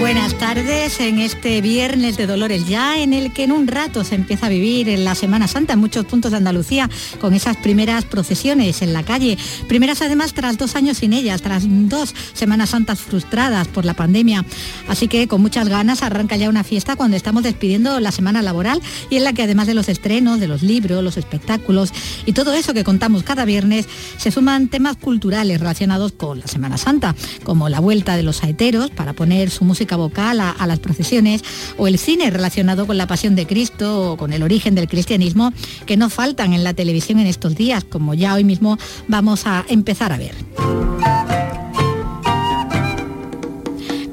Buenas tardes en este viernes de Dolores ya en el que en un rato se empieza a vivir en la Semana Santa en muchos puntos de Andalucía con esas primeras procesiones en la calle. Primeras además tras dos años sin ellas, tras dos Semanas Santas frustradas por la pandemia. Así que con muchas ganas arranca ya una fiesta cuando estamos despidiendo la semana laboral y en la que además de los estrenos, de los libros, los espectáculos y todo eso que contamos cada viernes, se suman temas culturales relacionados con la Semana Santa, como la vuelta de los saeteros para poner su música vocal a, a, las procesiones o el cine relacionado con la pasión de Cristo o con el origen del cristianismo que no faltan en la televisión en estos días, como ya hoy mismo vamos a empezar a ver.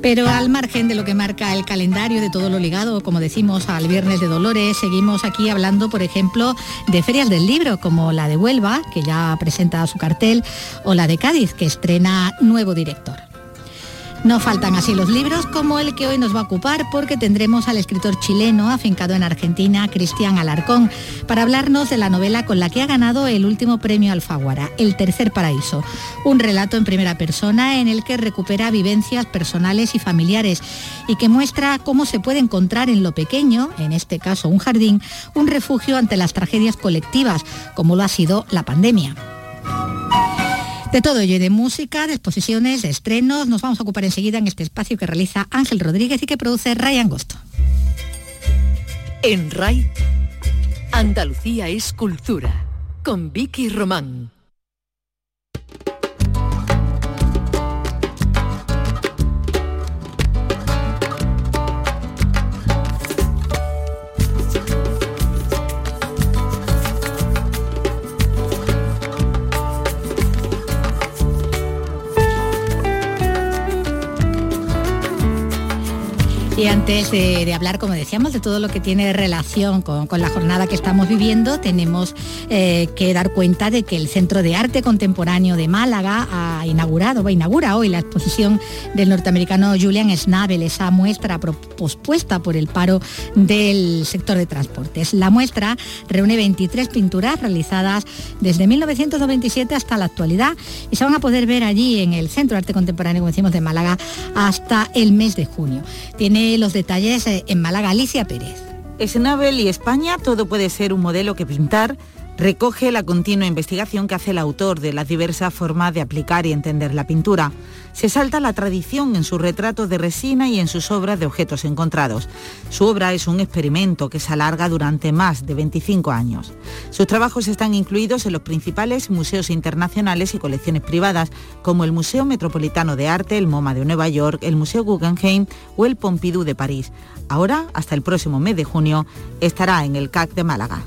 Pero al margen de lo que marca el calendario, de todo lo ligado, como decimos, al Viernes de Dolores, seguimos aquí hablando, por ejemplo, de ferias del libro, como la de Huelva, que ya presenta su cartel, o la de Cádiz, que estrena nuevo director. No faltan así los libros como el que hoy nos va a ocupar porque tendremos al escritor chileno afincado en Argentina, Cristian Alarcón, para hablarnos de la novela con la que ha ganado el último premio Alfaguara, El Tercer Paraíso, un relato en primera persona en el que recupera vivencias personales y familiares y que muestra cómo se puede encontrar en lo pequeño, en este caso un jardín, un refugio ante las tragedias colectivas, como lo ha sido la pandemia. De todo ello, de música, de exposiciones, de estrenos, nos vamos a ocupar enseguida en este espacio que realiza Ángel Rodríguez y que produce Ray Angosto. En RAI, Andalucía es cultura, con Vicky Román. Antes de, hablar, como decíamos, de todo lo que tiene relación con, con la jornada que estamos viviendo, tenemos eh, que dar cuenta de que el Centro de Arte Contemporáneo de Málaga ha inaugurado, o inaugura hoy la exposición del norteamericano Julian Schnabel, esa muestra pospuesta por el paro del sector de transportes. La muestra reúne 23 pinturas realizadas desde 1997 hasta la actualidad y se van a poder ver allí en el Centro Arte Contemporáneo, como decimos, de Málaga hasta el mes de junio. Tiene los detalles en Málaga, Alicia Pérez. Schnabel y España, todo puede ser un modelo que pintar, recoge la continua investigación que hace el autor de las diversas formas de aplicar y entender la pintura. Se salta la tradición en sus retratos de resina y en sus obras de objetos encontrados. Su obra es un experimento que se alarga durante más de 25 años. Sus trabajos están incluidos en los principales museos internacionales y colecciones privadas, como el Museo Metropolitano de Arte, el MoMA de Nueva York, el Museo Guggenheim o el Pompidou de París. Ahora, hasta el próximo mes de junio, estará en el CAC de Málaga.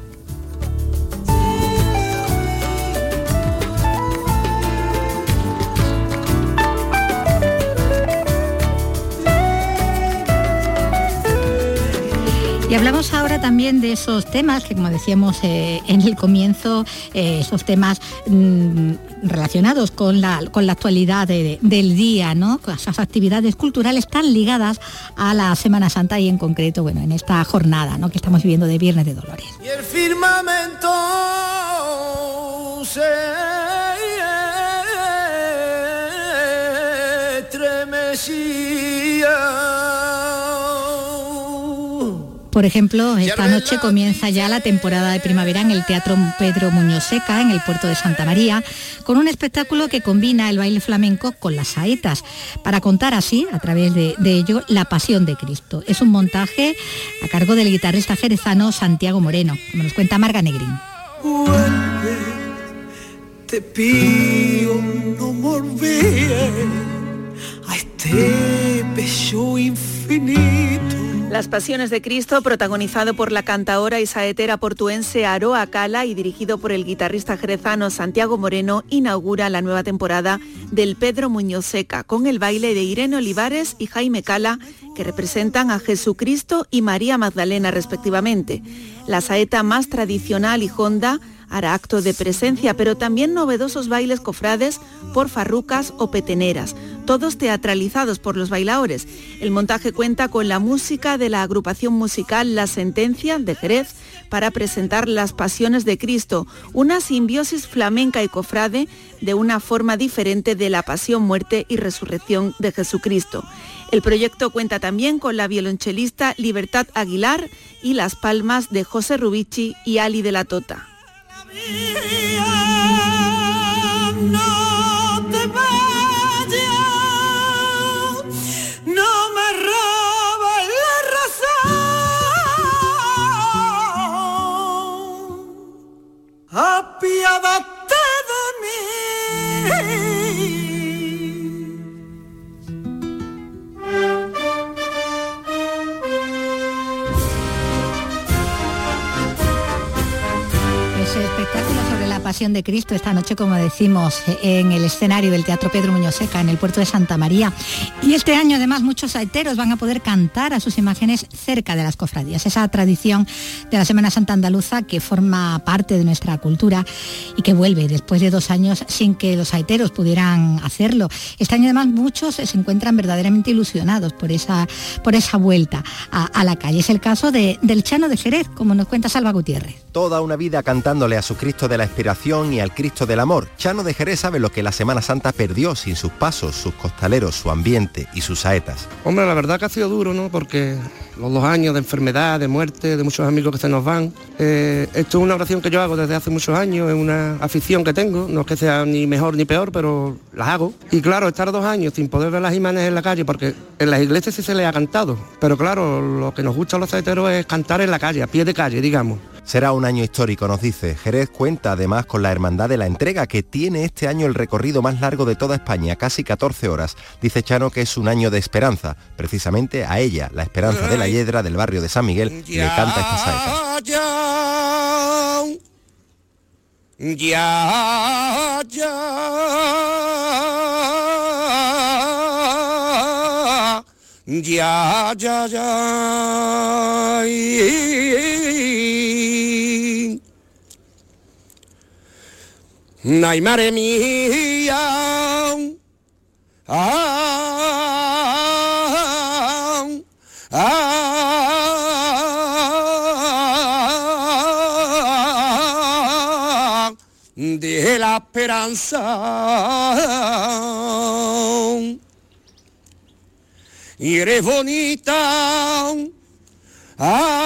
Y hablamos ahora también de esos temas que, como decíamos eh, en el comienzo, eh, esos temas mmm, relacionados con la, con la actualidad de, del día, ¿no? Con esas actividades culturales tan ligadas a la Semana Santa y en concreto, bueno, en esta jornada ¿no? que estamos viviendo de Viernes de Dolores. Por ejemplo, esta noche comienza ya la temporada de primavera en el Teatro Pedro Muñoz Seca, en el puerto de Santa María, con un espectáculo que combina el baile flamenco con las saetas, para contar así, a través de, de ello, la pasión de Cristo. Es un montaje a cargo del guitarrista jerezano Santiago Moreno, como nos cuenta Marga Negrín. Vuelve, te pido no volver a este pecho infinito. Las Pasiones de Cristo, protagonizado por la cantaora y saetera portuense Aroa Cala y dirigido por el guitarrista jerezano Santiago Moreno, inaugura la nueva temporada del Pedro Muñoz Seca, con el baile de Irene Olivares y Jaime Cala, que representan a Jesucristo y María Magdalena respectivamente. La saeta más tradicional y honda hará acto de presencia, pero también novedosos bailes cofrades por farrucas o peteneras todos teatralizados por los bailadores. El montaje cuenta con la música de la agrupación musical La Sentencia de Jerez para presentar las pasiones de Cristo, una simbiosis flamenca y cofrade de una forma diferente de la pasión, muerte y resurrección de Jesucristo. El proyecto cuenta también con la violonchelista Libertad Aguilar y las palmas de José Rubici y Ali de la Tota. apiádate de mí. De Cristo esta noche, como decimos, en el escenario del Teatro Pedro Muñoz Seca, en el puerto de Santa María. Y este año además muchos saeteros van a poder cantar a sus imágenes cerca de las cofradías. Esa tradición de la Semana Santa Andaluza que forma parte de nuestra cultura y que vuelve después de dos años sin que los saeteros pudieran hacerlo. Este año además muchos se encuentran verdaderamente ilusionados por esa, por esa vuelta a, la calle. Es el caso de, del Chano de Jerez, como nos cuenta Salva Gutiérrez. Toda una vida cantándole a su Cristo de la Inspiración y al Cristo del Amor. Chano de Jerez sabe lo que la Semana Santa perdió sin sus pasos, sus costaleros, su ambiente y sus saetas. Hombre, la verdad que ha sido duro, ¿no? Porque los dos años de enfermedad, de muerte, de muchos amigos que se nos van. Eh, esto es una oración que yo hago desde hace muchos años, es una afición que tengo, no es que sea ni mejor ni peor, pero las hago. Y claro, estar dos años sin poder ver las imágenes en la calle, porque en las iglesias sí se les ha cantado, pero claro, lo que nos gusta a los saeteros es cantar en la calle, a pie de calle, digamos. Será un año histórico, nos dice. Jerez cuenta además con la Hermandad de la Entrega, que tiene este año el recorrido más largo de toda España, casi 14 horas. Dice Chano que es un año de esperanza. Precisamente a ella, la esperanza de la Hiedra del barrio de San Miguel, le canta esta saeta. Ya, ya, ya, ya, ya. Ay, madre mía. Ah, ah, de la esperanza. Y eres bonita. Ah,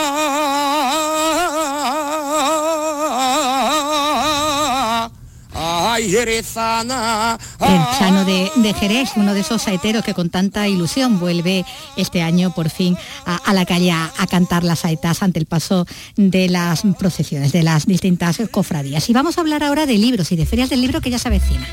El Chano de, Jerez, uno de esos saeteros que con tanta ilusión vuelve este año por fin a, la calle a, cantar las saetas ante el paso de las procesiones, de las distintas cofradías. Y vamos a hablar ahora de libros y de ferias del libro que ya se avecinan.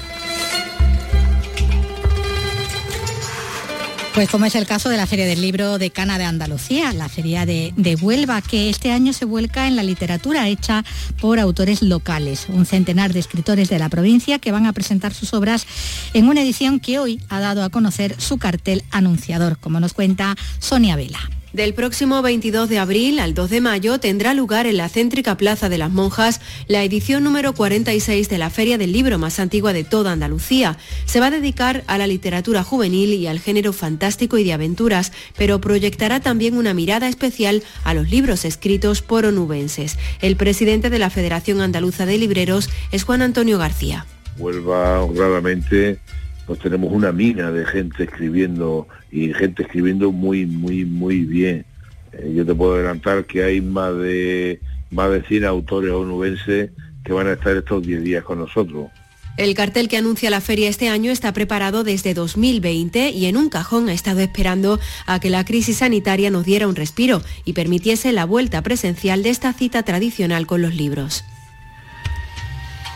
Pues como es el caso de la Feria del Libro de Cana de Andalucía, la Feria de, Huelva, que este año se vuelca en la literatura hecha por autores locales, un centenar de escritores de la provincia que van a presentar sus obras en una edición que hoy ha dado a conocer su cartel anunciador, como nos cuenta Sonia Vela. Del próximo 22 de abril al 2 de mayo tendrá lugar en la céntrica Plaza de las Monjas la edición número 46 de la Feria del Libro más antigua de toda Andalucía. Se va a dedicar a la literatura juvenil y al género fantástico y de aventuras, pero proyectará también una mirada especial a los libros escritos por onubenses. El presidente de la Federación Andaluza de Libreros es Juan Antonio García. Vuelva honradamente pues tenemos una mina de gente escribiendo y gente escribiendo muy, muy, muy bien. Eh, yo te puedo adelantar que hay más de más de 100 autores onubenses que van a estar estos 10 días con nosotros. El cartel que anuncia la feria este año está preparado desde 2020 y en un cajón ha estado esperando a que la crisis sanitaria nos diera un respiro y permitiese la vuelta presencial de esta cita tradicional con los libros.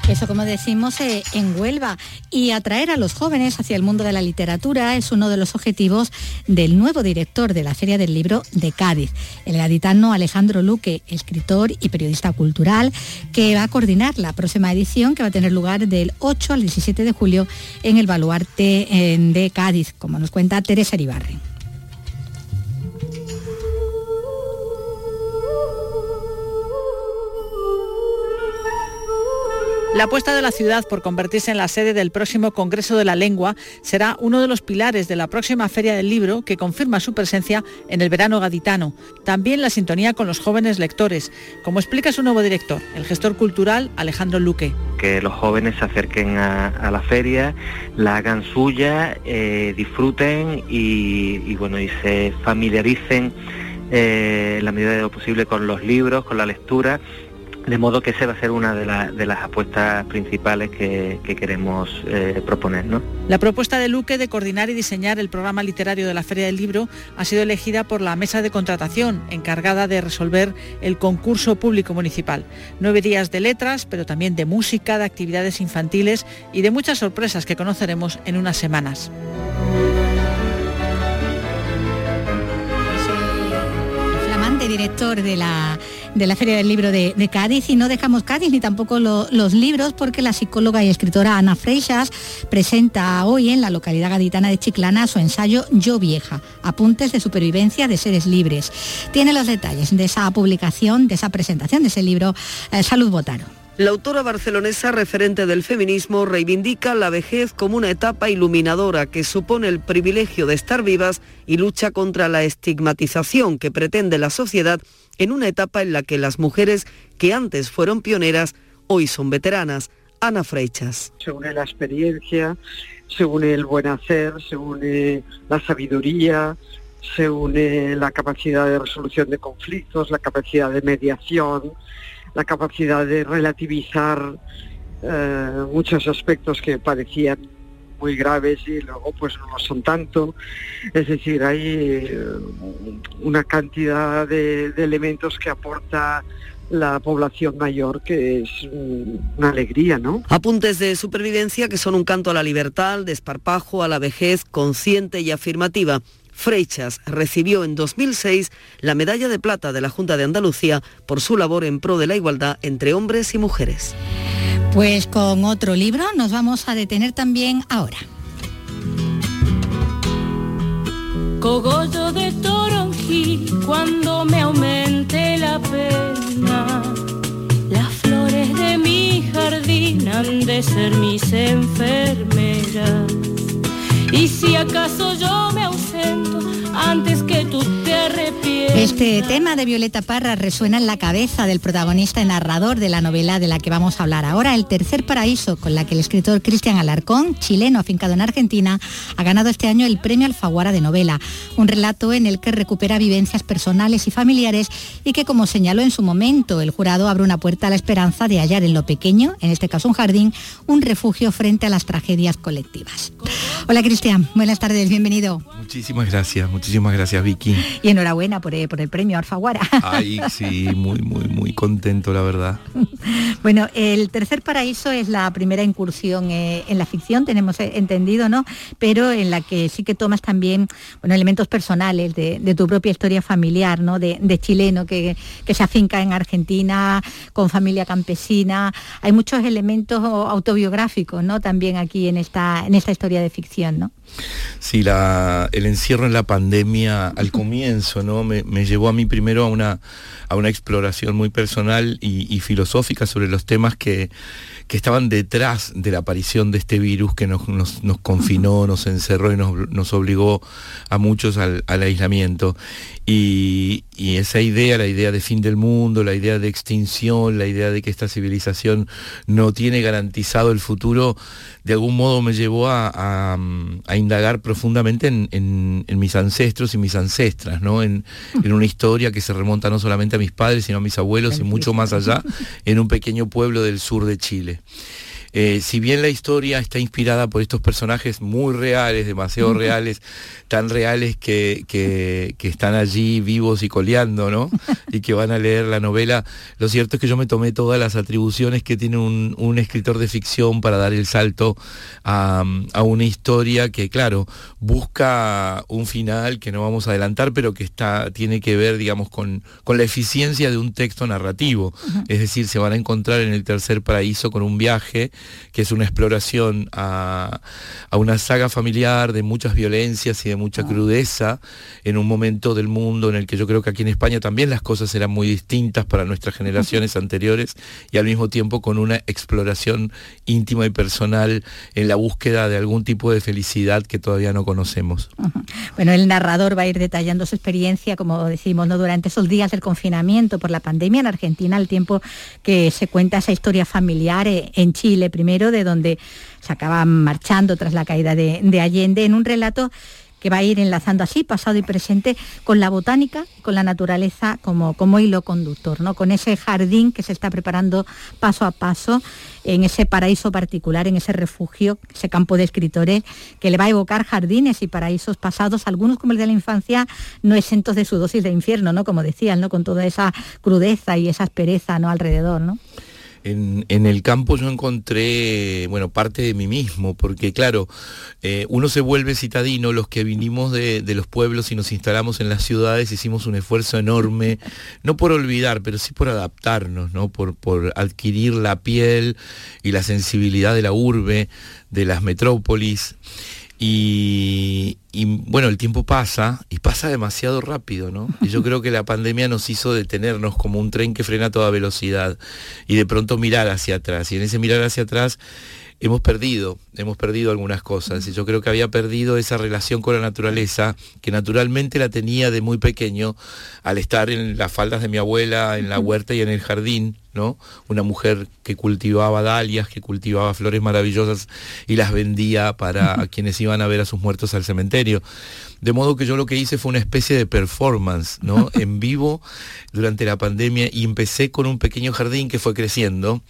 Eso, como decimos, eh, en Huelva. Y atraer a los jóvenes hacia el mundo de la literatura es uno de los objetivos del nuevo director de la Feria del Libro de Cádiz, el gaditano Alejandro Luque, escritor y periodista cultural, que va a coordinar la próxima edición que va a tener lugar del 8 al 17 de julio en el Baluarte eh, de Cádiz, como nos cuenta Teresa Ribarre. La apuesta de la ciudad por convertirse en la sede del próximo Congreso de la Lengua será uno de los pilares de la próxima Feria del Libro que confirma su presencia en el verano gaditano. También la sintonía con los jóvenes lectores, como explica su nuevo director, el gestor cultural Alejandro Luque. Que los jóvenes se acerquen a, la feria, la hagan suya, eh, disfruten y, bueno, y se familiaricen eh, en la medida de lo posible con los libros, con la lectura de modo que esa va a ser una de, las apuestas principales que, queremos eh, proponer. La propuesta de Luque de coordinar y diseñar el programa literario de la Feria del Libro ha sido elegida por la mesa de contratación, encargada de resolver el concurso público municipal. Nueve días de letras, pero también de música, de actividades infantiles y de muchas sorpresas que conoceremos en unas semanas. director de la, de la Feria del Libro de, Cádiz y no dejamos Cádiz ni tampoco los libros porque la psicóloga y escritora Ana Freixas presenta hoy en la localidad gaditana de Chiclana su ensayo Yo Vieja, apuntes de supervivencia de seres libres. Tiene los detalles de esa publicación, de esa presentación de ese libro, eh, Salud Botaro. La autora barcelonesa referente del feminismo reivindica la vejez como una etapa iluminadora que supone el privilegio de estar vivas y lucha contra la estigmatización que pretende la sociedad en una etapa en la que las mujeres que antes fueron pioneras hoy son veteranas. Ana Frechas. Se une la experiencia, se une el buen hacer, se une la sabiduría, se une la capacidad de resolución de conflictos, la capacidad de mediación, la capacidad de relativizar eh, muchos aspectos que parecían muy graves y luego pues no lo son tanto. Es decir, hay eh, una cantidad de, de, elementos que aporta la población mayor que es una alegría, ¿no? Apuntes de supervivencia que son un canto a la libertad, al desparpajo, a la vejez consciente y afirmativa. Frechas recibió en 2006 la medalla de plata de la Junta de Andalucía por su labor en pro de la igualdad entre hombres y mujeres. Pues con otro libro nos vamos a detener también ahora. Cogollo de toronjí cuando me aumente la pena. Las flores de mi jardín han de ser mis enfermeras. Y si acaso yo me ausento antes que tú te arrepientas. Este tema de Violeta Parra resuena en la cabeza del protagonista y narrador de la novela de la que vamos a hablar ahora, El Tercer Paraíso, con la que el escritor Cristian Alarcón, chileno afincado en Argentina, ha ganado este año el premio Alfaguara de novela, un relato en el que recupera vivencias personales y familiares y que, como señaló en su momento, el jurado abre una puerta a la esperanza de hallar en lo pequeño, en este caso un jardín, un refugio frente a las tragedias colectivas. Hola Cristian, buenas tardes, bienvenido. Muchísimas gracias, muchísimas gracias Vicky. Y enhorabuena por, eh, por el premio Alfaguara. Ay, sí, muy, muy, muy contento, la verdad. Bueno, el tercer paraíso es la primera incursión eh, en la ficción, tenemos eh, entendido, ¿no? Pero en la que sí que tomas también bueno, elementos personales de, tu propia historia familiar, ¿no? De, chileno que, que, se afinca en Argentina, con familia campesina. Hay muchos elementos autobiográficos, ¿no? También aquí en esta, en esta historia de ficción, ¿no? Sí, la, el encierro en la pandemia al comienzo, ¿no? Me, llevó a mí primero a una, a una exploración muy personal y filosófica sobre los temas que, que estaban detrás de la aparición de este virus que nos, confinó, nos encerró y nos, obligó a muchos al, aislamiento. Y, esa idea, la idea de fin del mundo, la idea de extinción, la idea de que esta civilización no tiene garantizado el futuro, de algún modo me llevó a, indagar profundamente en, mis ancestros y mis ancestras, ¿no? En, en, una historia que se remonta no solamente a mis padres, sino a mis abuelos y mucho más allá, en un pequeño pueblo del sur de Chile. Eh, si bien la historia está inspirada por estos personajes muy reales, demasiado reales, tan reales que, están allí vivos y coleando, ¿no? Y que van a leer la novela, lo cierto es que yo me tomé todas las atribuciones que tiene un, escritor de ficción para dar el salto a, una historia que, claro, busca un final que no vamos a adelantar, pero que está, tiene que ver, digamos, con, con la eficiencia de un texto narrativo. Es decir, se van a encontrar en el tercer paraíso con un viaje que es una exploración a, una saga familiar de muchas violencias y de mucha crudeza en un momento del mundo en el que yo creo que aquí en España también las cosas eran muy distintas para nuestras generaciones anteriores y al mismo tiempo con una exploración íntima y personal en la búsqueda de algún tipo de felicidad que todavía no conocemos. Bueno, el narrador va a ir detallando su experiencia, como decimos, ¿no? durante esos días del confinamiento por la pandemia en Argentina, al tiempo que se cuenta esa historia familiar eh, en Chile primero de donde se acaba marchando tras la caída de, de Allende, en un relato que va a ir enlazando así pasado y presente con la botánica, con la naturaleza como, como hilo conductor, ¿no? con ese jardín que se está preparando paso a paso en ese paraíso particular, en ese refugio, ese campo de escritores que le va a evocar jardines y paraísos pasados, algunos como el de la infancia, no exentos de su dosis de infierno, ¿no? como decían, ¿no? con toda esa crudeza y esa aspereza ¿no? alrededor. ¿no? En, el campo yo encontré, bueno, parte de mí mismo, porque claro, eh, uno se vuelve citadino, los que vinimos de, los pueblos y nos instalamos en las ciudades hicimos un esfuerzo enorme, no por olvidar, pero sí por adaptarnos, ¿no? Por, por adquirir la piel y la sensibilidad de la urbe, de las metrópolis. Y, bueno, el tiempo pasa y pasa demasiado rápido, ¿no? Y yo creo que la pandemia nos hizo detenernos como un tren que frena a toda velocidad y de pronto mirar hacia atrás. Y en ese mirar hacia atrás hemos perdido, hemos perdido algunas cosas. Y yo creo que había perdido esa relación con la naturaleza, que naturalmente la tenía de muy pequeño, al estar en las faldas de mi abuela, en la huerta y en el jardín, ¿no? Una mujer que cultivaba dalias, que cultivaba flores maravillosas y las vendía para quienes iban a ver a sus muertos al cementerio. De modo que yo lo que hice fue una especie de performance, ¿no? En vivo durante la pandemia y empecé con un pequeño jardín que fue creciendo,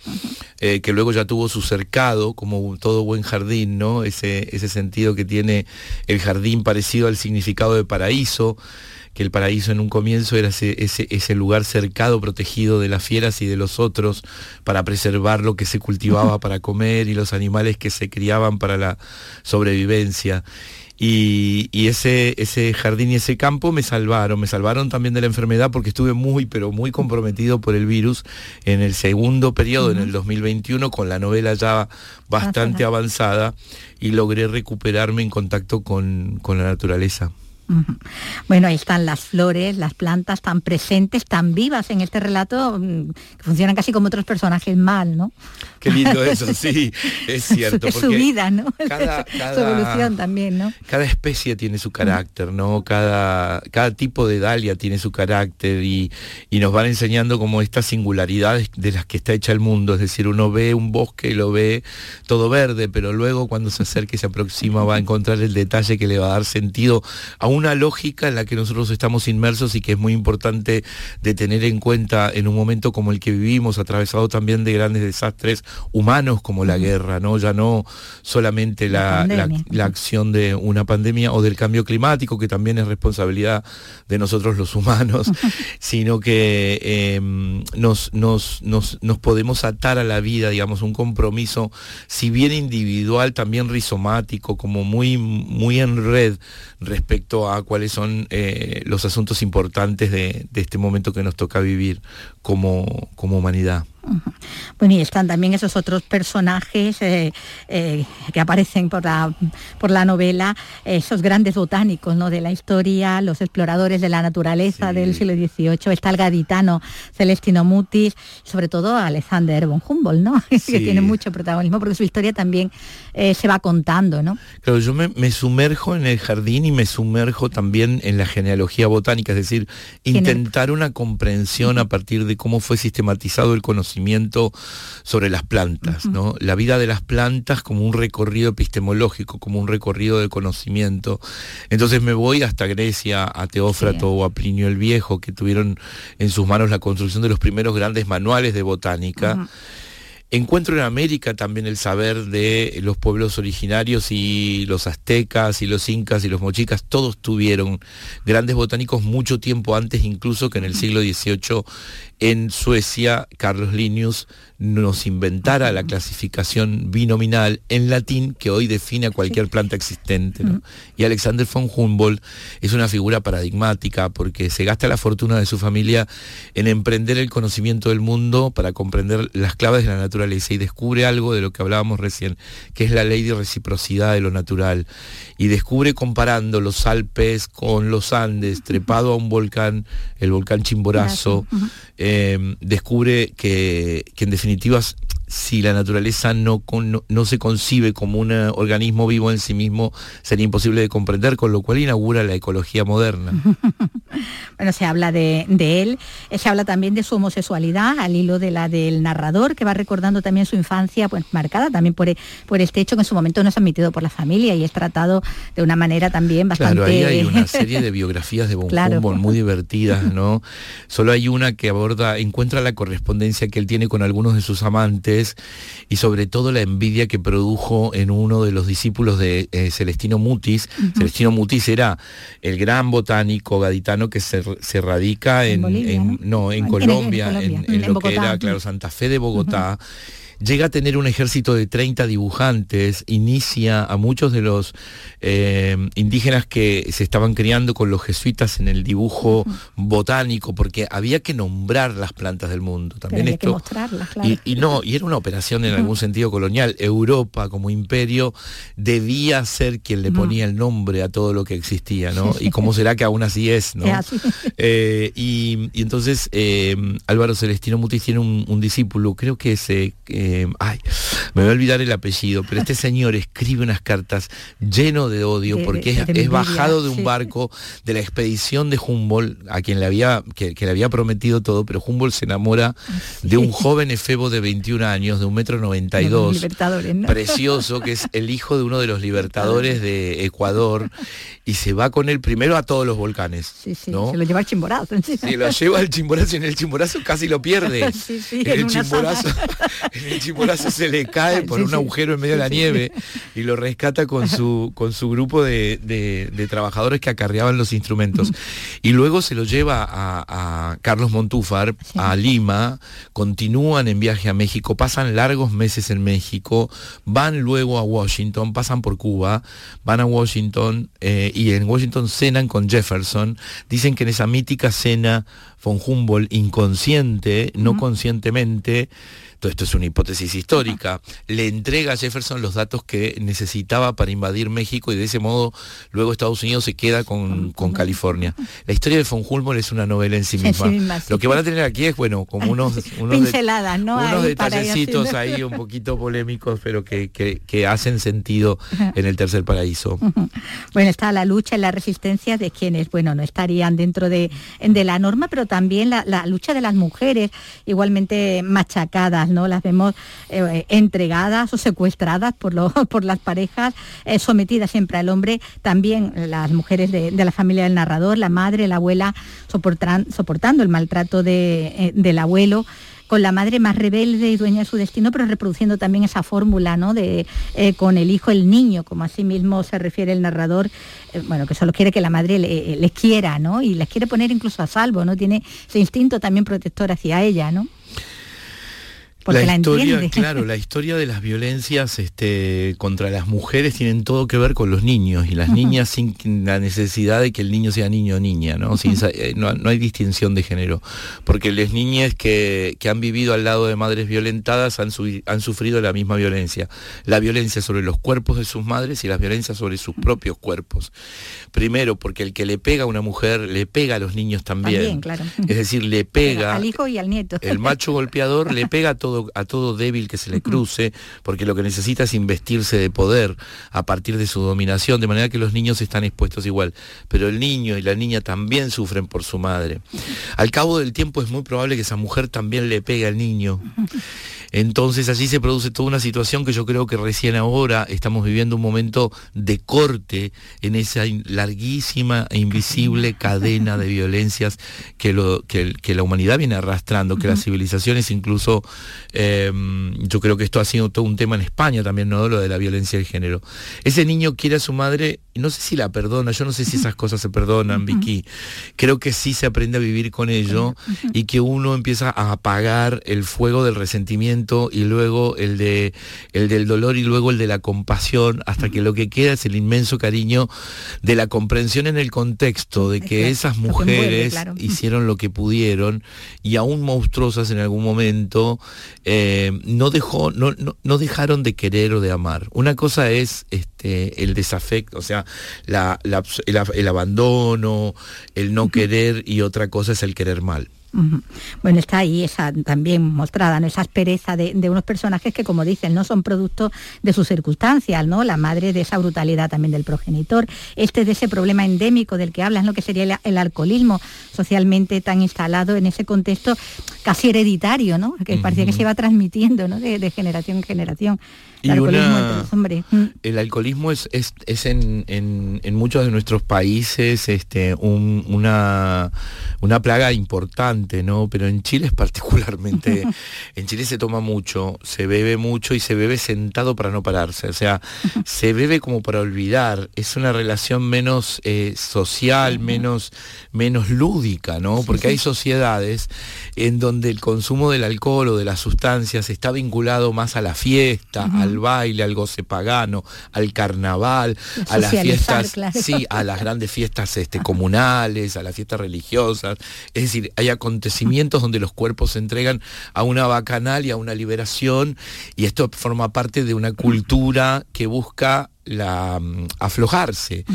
eh, que luego ya tuvo su cercado, como todo buen jardín, ¿no? Ese, ese sentido que tiene el jardín parecido al significado de paraíso que el paraíso en un comienzo era ese, ese, lugar cercado, protegido de las fieras y de los otros, para preservar lo que se cultivaba para comer y los animales que se criaban para la sobrevivencia. Y, ese, ese jardín y ese campo me salvaron, me salvaron también de la enfermedad porque estuve muy, pero muy comprometido por el virus en el segundo periodo, en el 2021, con la novela ya bastante avanzada y logré recuperarme en contacto con, con la naturaleza. Bueno, ahí están las flores, las plantas tan presentes, tan vivas en este relato, mm, que funcionan casi como otros personajes mal, ¿no? Qué lindo eso, sí, es cierto. Es su vida, ¿no? su evolución también, ¿no? Cada especie tiene su carácter, ¿no? Cada, cada tipo de dalia tiene su carácter y, y nos van enseñando como estas singularidades de las que está hecha el mundo. Es decir, uno ve un bosque y lo ve todo verde, pero luego cuando se acerca y se aproxima va a encontrar el detalle que le va a dar sentido a un una lógica en la que nosotros estamos inmersos y que es muy importante de tener en cuenta en un momento como el que vivimos, atravesado también de grandes desastres humanos como la guerra, ¿no? Ya no solamente la, la, acción de una pandemia o del cambio climático, que también es responsabilidad de nosotros los humanos, sino que em, nos, nos, nos, nos podemos atar a la vida, digamos, un compromiso, si bien individual, también rizomático, como muy, muy en red respecto a cuáles son eh, los asuntos importantes de, de, este momento que nos toca vivir como, como humanidad. Bueno, y están también esos otros personajes eh, eh, que aparecen por la, por la novela, esos grandes botánicos ¿no? de la historia, los exploradores de la naturaleza del siglo XVIII, está el gaditano Celestino Mutis, sobre todo Alexander von Humboldt, ¿no? que tiene mucho protagonismo porque su historia también eh, se va contando. ¿no? Claro, yo me, me, sumerjo en el jardín y me sumerjo también en la genealogía botánica, es decir, intentar una comprensión a partir de cómo fue sistematizado el conocimiento sobre las plantas, ¿no? La vida de las plantas como un recorrido epistemológico, como un recorrido de conocimiento. Entonces me voy hasta Grecia, a Teófrato o a Plinio el Viejo, que tuvieron en sus manos la construcción de los primeros grandes manuales de botánica. Encuentro en América también el saber de los pueblos originarios y los aztecas y los incas y los mochicas, todos tuvieron grandes botánicos mucho tiempo antes incluso que en el siglo XVIII en Suecia Carlos Linnaeus nos inventara la clasificación binominal en latín que hoy define a cualquier planta existente. Y Alexander von Humboldt es una figura paradigmática porque se gasta la fortuna de su familia en emprender el conocimiento del mundo para comprender las claves de la naturaleza y descubre algo de lo que hablábamos recién, que es la ley de reciprocidad de lo natural. Y descubre comparando los Alpes con los Andes, trepado a un volcán, el volcán Chimborazo, eh, descubre que, que en definitiva si la naturaleza no, no, se concibe como un eh, organismo vivo en sí mismo, sería imposible de comprender, con lo cual inaugura la ecología moderna. bueno, se habla de, él, eh, se habla también de su homosexualidad, al hilo de la del narrador, que va recordando también su infancia, pues marcada también por, por este hecho que en su momento no es admitido por la familia y es tratado de una manera también bastante... Claro, ahí hay una serie de biografías de Von muy divertidas, ¿no? Solo hay una que aborda, encuentra la correspondencia que él tiene con algunos de sus amantes, y sobre todo la envidia que produjo en uno de los discípulos de eh, Celestino Mutis. Celestino Mutis era el gran botánico gaditano que se, radica en, no, en, Colombia, en, lo que era, claro, Santa Fe de Bogotá llega a tener un ejército de 30 dibujantes, inicia a muchos de los eh, indígenas que se estaban criando con los jesuitas en el dibujo botánico, porque había que nombrar las plantas del mundo. También esto, que mostrarlas, claro. y, no, y era una operación en algún sentido colonial. Europa como imperio debía ser quien le ponía el nombre a todo lo que existía, ¿no? Y cómo será que aún así es, ¿no? Eh, y, entonces eh, Álvaro Celestino Mutis tiene un, discípulo, creo que se eh, ay, me voy a olvidar el apellido, pero este señor escribe unas cartas lleno de odio porque es, bajado de un barco de la expedición de Humboldt, a quien le había, que, le había prometido todo, pero Humboldt se enamora de un joven efebo de 21 años, de un metro 92, precioso, que es el hijo de uno de los libertadores de Ecuador, y se va con él primero a todos los volcanes. se lo lleva al chimborazo. Se lo lleva al chimborazo y en el chimborazo casi lo pierde. en, el chimborazo, el chimborazo se le cae por un agujero en medio de la nieve y lo rescata con su, con su grupo de, trabajadores que acarreaban los instrumentos. Y luego se lo lleva a, Carlos Montúfar, a Lima, continúan en viaje a México, pasan largos meses en México, van luego a Washington, pasan por Cuba, van a Washington eh, y en Washington cenan con Jefferson. Dicen que en esa mítica cena von Humboldt inconsciente, no conscientemente, esto es una hipótesis histórica, le entrega a Jefferson los datos que necesitaba para invadir México y de ese modo luego Estados Unidos se queda con, California. La historia de von Humboldt es una novela en sí misma. Lo que van a tener aquí es, bueno, como unos, unos, Pinceladas, ¿no? unos detallecitos ahí un poquito polémicos, pero que, que, hacen sentido en el tercer paraíso. Bueno, está la lucha y la resistencia de quienes, bueno, no estarían dentro de, de la norma, pero también la, la lucha de las mujeres igualmente machacadas, las vemos eh, entregadas o secuestradas por, por las parejas, eh, sometidas siempre al hombre, también las mujeres de, la familia del narrador, la madre, la abuela, soportando el maltrato eh, del abuelo con la madre más rebelde y dueña de su destino, pero reproduciendo también esa fórmula, ¿no? De con el hijo el niño, como así mismo se refiere el narrador, bueno, que solo quiere que la madre les quiera, ¿no? Y les quiere poner incluso a salvo, ¿no? Tiene ese instinto también protector hacia ella, ¿no? La, historia, claro, la historia de las violencias este, contra las mujeres tienen todo que ver con los niños y las niñas sin la necesidad de que el niño sea niño o niña, ¿no? Eh, no, hay distinción de género, porque las niñas que, han vivido al lado de madres violentadas han, han sufrido la misma violencia, la violencia sobre los cuerpos de sus madres y la violencia sobre sus propios cuerpos. Primero, porque el que le pega a una mujer le pega a los niños también. Es decir, le pega al hijo y al nieto. El macho golpeador le pega a todo a todo débil que se le cruce, porque lo que necesita es investirse de poder a partir de su dominación, de manera que los niños están expuestos igual. Pero el niño y la niña también sufren por su madre. Al cabo del tiempo es muy probable que esa mujer también le pegue al niño. Entonces allí se produce toda una situación que yo creo que recién ahora estamos viviendo un momento de corte en esa larguísima e invisible cadena de violencias que, lo, que, la humanidad viene arrastrando, que las civilizaciones incluso, em, yo creo que esto ha sido todo un tema en España también, ¿no? Lo de la violencia de género. Ese niño quiere a su madre y no sé si la perdona, yo no sé si esas cosas se perdonan, Vicky. Creo que sí se aprende a vivir con ello y que uno empieza a apagar el fuego del resentimiento y luego el de el del dolor y luego el de la compasión hasta que lo que queda es el inmenso cariño de la comprensión en el contexto de que esas mujeres hicieron lo que pudieron y aún monstruosas en algún momento eh, no dejó no, no, dejaron de querer o de amar. Una cosa es este, el desafecto, o sea, la, el, abandono, el no querer y otra cosa es el querer mal. Bueno, está ahí esa también mostrada, ¿no? esa aspereza de, unos personajes que, como dicen, no son producto de sus circunstancias, ¿no? La madre de esa brutalidad también del progenitor, este de ese problema endémico del que hablas, lo que sería el, alcoholismo socialmente tan instalado en ese contexto casi hereditario, ¿no? Que parecía que se iba transmitiendo, ¿no? de generación en generación. Mm. El alcoholismo, es, es, en, muchos de nuestros países este, una, una plaga importante, ¿no? Pero en Chile es particularmente, en Chile se toma mucho, se bebe mucho y se bebe sentado para no pararse. O sea, se bebe como para olvidar. Es una relación menos eh, social, menos, menos lúdica, ¿no? Porque hay sociedades en donde el consumo del alcohol o de las sustancias está vinculado más a la fiesta, al baile, al goce pagano, al carnaval, a las fiestas, sí, a las grandes fiestas este, comunales, a las fiestas religiosas. Es decir, hay acontecimientos donde los cuerpos se entregan a una bacanal y a una liberación, y esto forma parte de una cultura que busca la, mm, aflojarse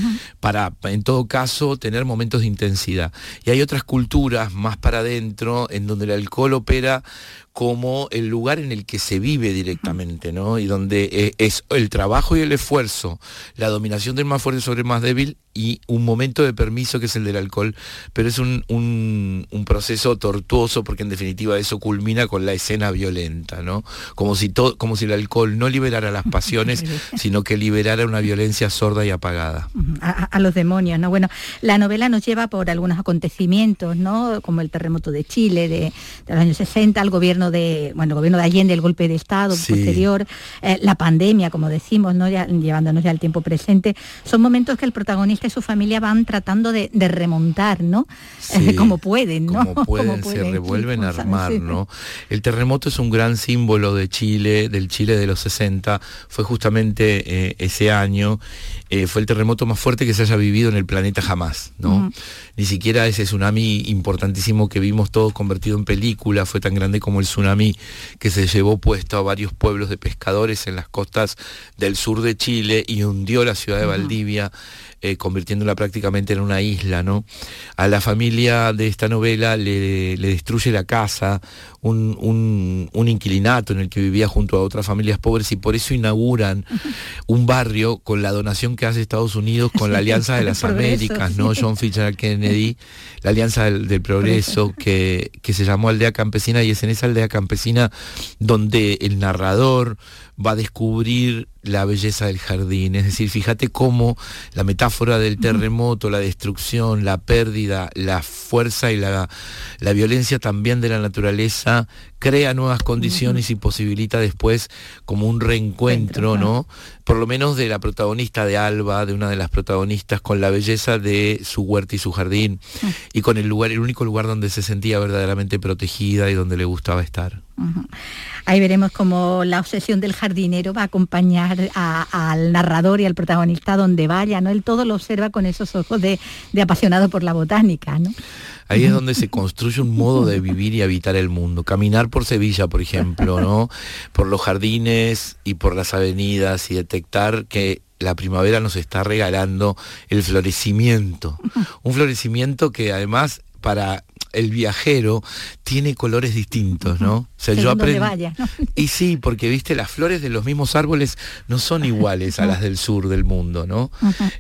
para, en todo caso, tener momentos de intensidad. Y hay otras culturas más para adentro en donde el alcohol opera como el lugar en el que se vive directamente, ¿no? Y donde eh, es el trabajo y el esfuerzo, la dominación del más fuerte sobre el más débil y un momento de permiso que es el del alcohol, pero es un, proceso tortuoso porque en definitiva eso culmina con la escena violenta, ¿no? Como si, todo, como si el alcohol no liberara las pasiones, sino que liberara una violencia sorda y apagada. A, los demonios, ¿no? Bueno, la novela nos lleva por algunos acontecimientos, ¿no? Como el terremoto de Chile de, los años 60, el gobierno de, bueno, el gobierno de Allende, el golpe de Estado posterior, eh, la pandemia, como decimos, ¿no? Ya, llevándonos ya al tiempo presente, son momentos que el protagonista que su familia van tratando de, remontar, ¿no? como pueden, ¿no? Como pueden, se revuelven a armar, ¿no? El terremoto es un gran símbolo de Chile, del Chile de los 60, fue justamente eh, ese año, eh, fue el terremoto más fuerte que se haya vivido en el planeta jamás, ¿no? Ni siquiera ese tsunami importantísimo que vimos todos convertido en película fue tan grande como el tsunami que se llevó puesto a varios pueblos de pescadores en las costas del sur de Chile y hundió la ciudad de Valdivia eh, convirtiéndola prácticamente en una isla, ¿no? A la familia de esta novela le, destruye la casa, un, inquilinato en el que vivía junto a otras familias pobres y por eso inauguran un barrio con la donación que hace Estados Unidos con la Alianza de las Américas, ¿no? John Fitzgerald Kennedy, la Alianza del, Progreso, que, que se llamó Aldea Campesina y es en esa aldea campesina donde el narrador va a descubrir la belleza del jardín. Es decir, fíjate cómo la metáfora del terremoto, la destrucción, la pérdida, la fuerza y la, la violencia también de la naturaleza crea nuevas condiciones y posibilita después como un reencuentro, ¿no? Por lo menos de la protagonista de Alba, de una de las protagonistas, con la belleza de su huerta y su jardín, y con el lugar, el único lugar donde se sentía verdaderamente protegida y donde le gustaba estar. Ahí veremos cómo la obsesión del jardinero va a acompañar al narrador y al protagonista donde vaya, ¿no? Él todo lo observa con esos ojos de, apasionado por la botánica, ¿no? Ahí es donde se construye un modo de vivir y habitar el mundo. Caminar por Sevilla, por ejemplo, ¿no? Por los jardines y por las avenidas y detectar que la primavera nos está regalando el florecimiento. Un florecimiento que además para el viajero tiene colores distintos, ¿no? O sea, yo aprendo. Y sí, porque viste, las flores de los mismos árboles no son iguales a las del sur del mundo, ¿no?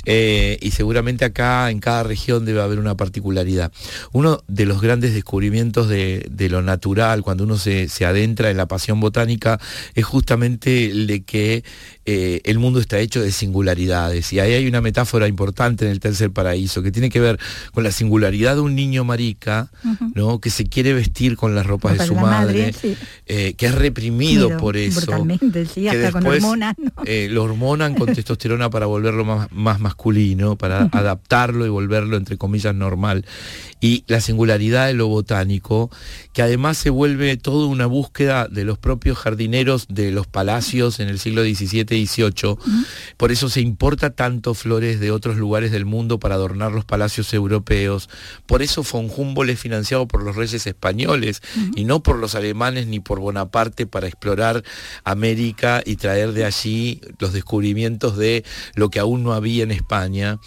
Eh, y seguramente acá en cada región debe haber una particularidad. Uno de los grandes descubrimientos de, lo natural, cuando uno se, adentra en la pasión botánica, es justamente el de que eh, el mundo está hecho de singularidades. Y ahí hay una metáfora importante en el tercer paraíso, que tiene que ver con la singularidad de un niño marica, ¿no? Que se quiere vestir con las ropas de su madre, eh, que es reprimido por eso. Sí, hasta con hormonas, eh, lo hormonan con testosterona para volverlo más, más masculino, para adaptarlo y volverlo, entre comillas, normal. Y la singularidad de lo botánico, que además se vuelve toda una búsqueda de los propios jardineros de los palacios en el siglo XVII Por eso se importa tanto flores de otros lugares del mundo para adornar los palacios europeos. Por eso von Humboldt es financiado por los reyes españoles y no por los alemanes ni por Bonaparte para explorar América y traer de allí los descubrimientos de lo que aún no había en España.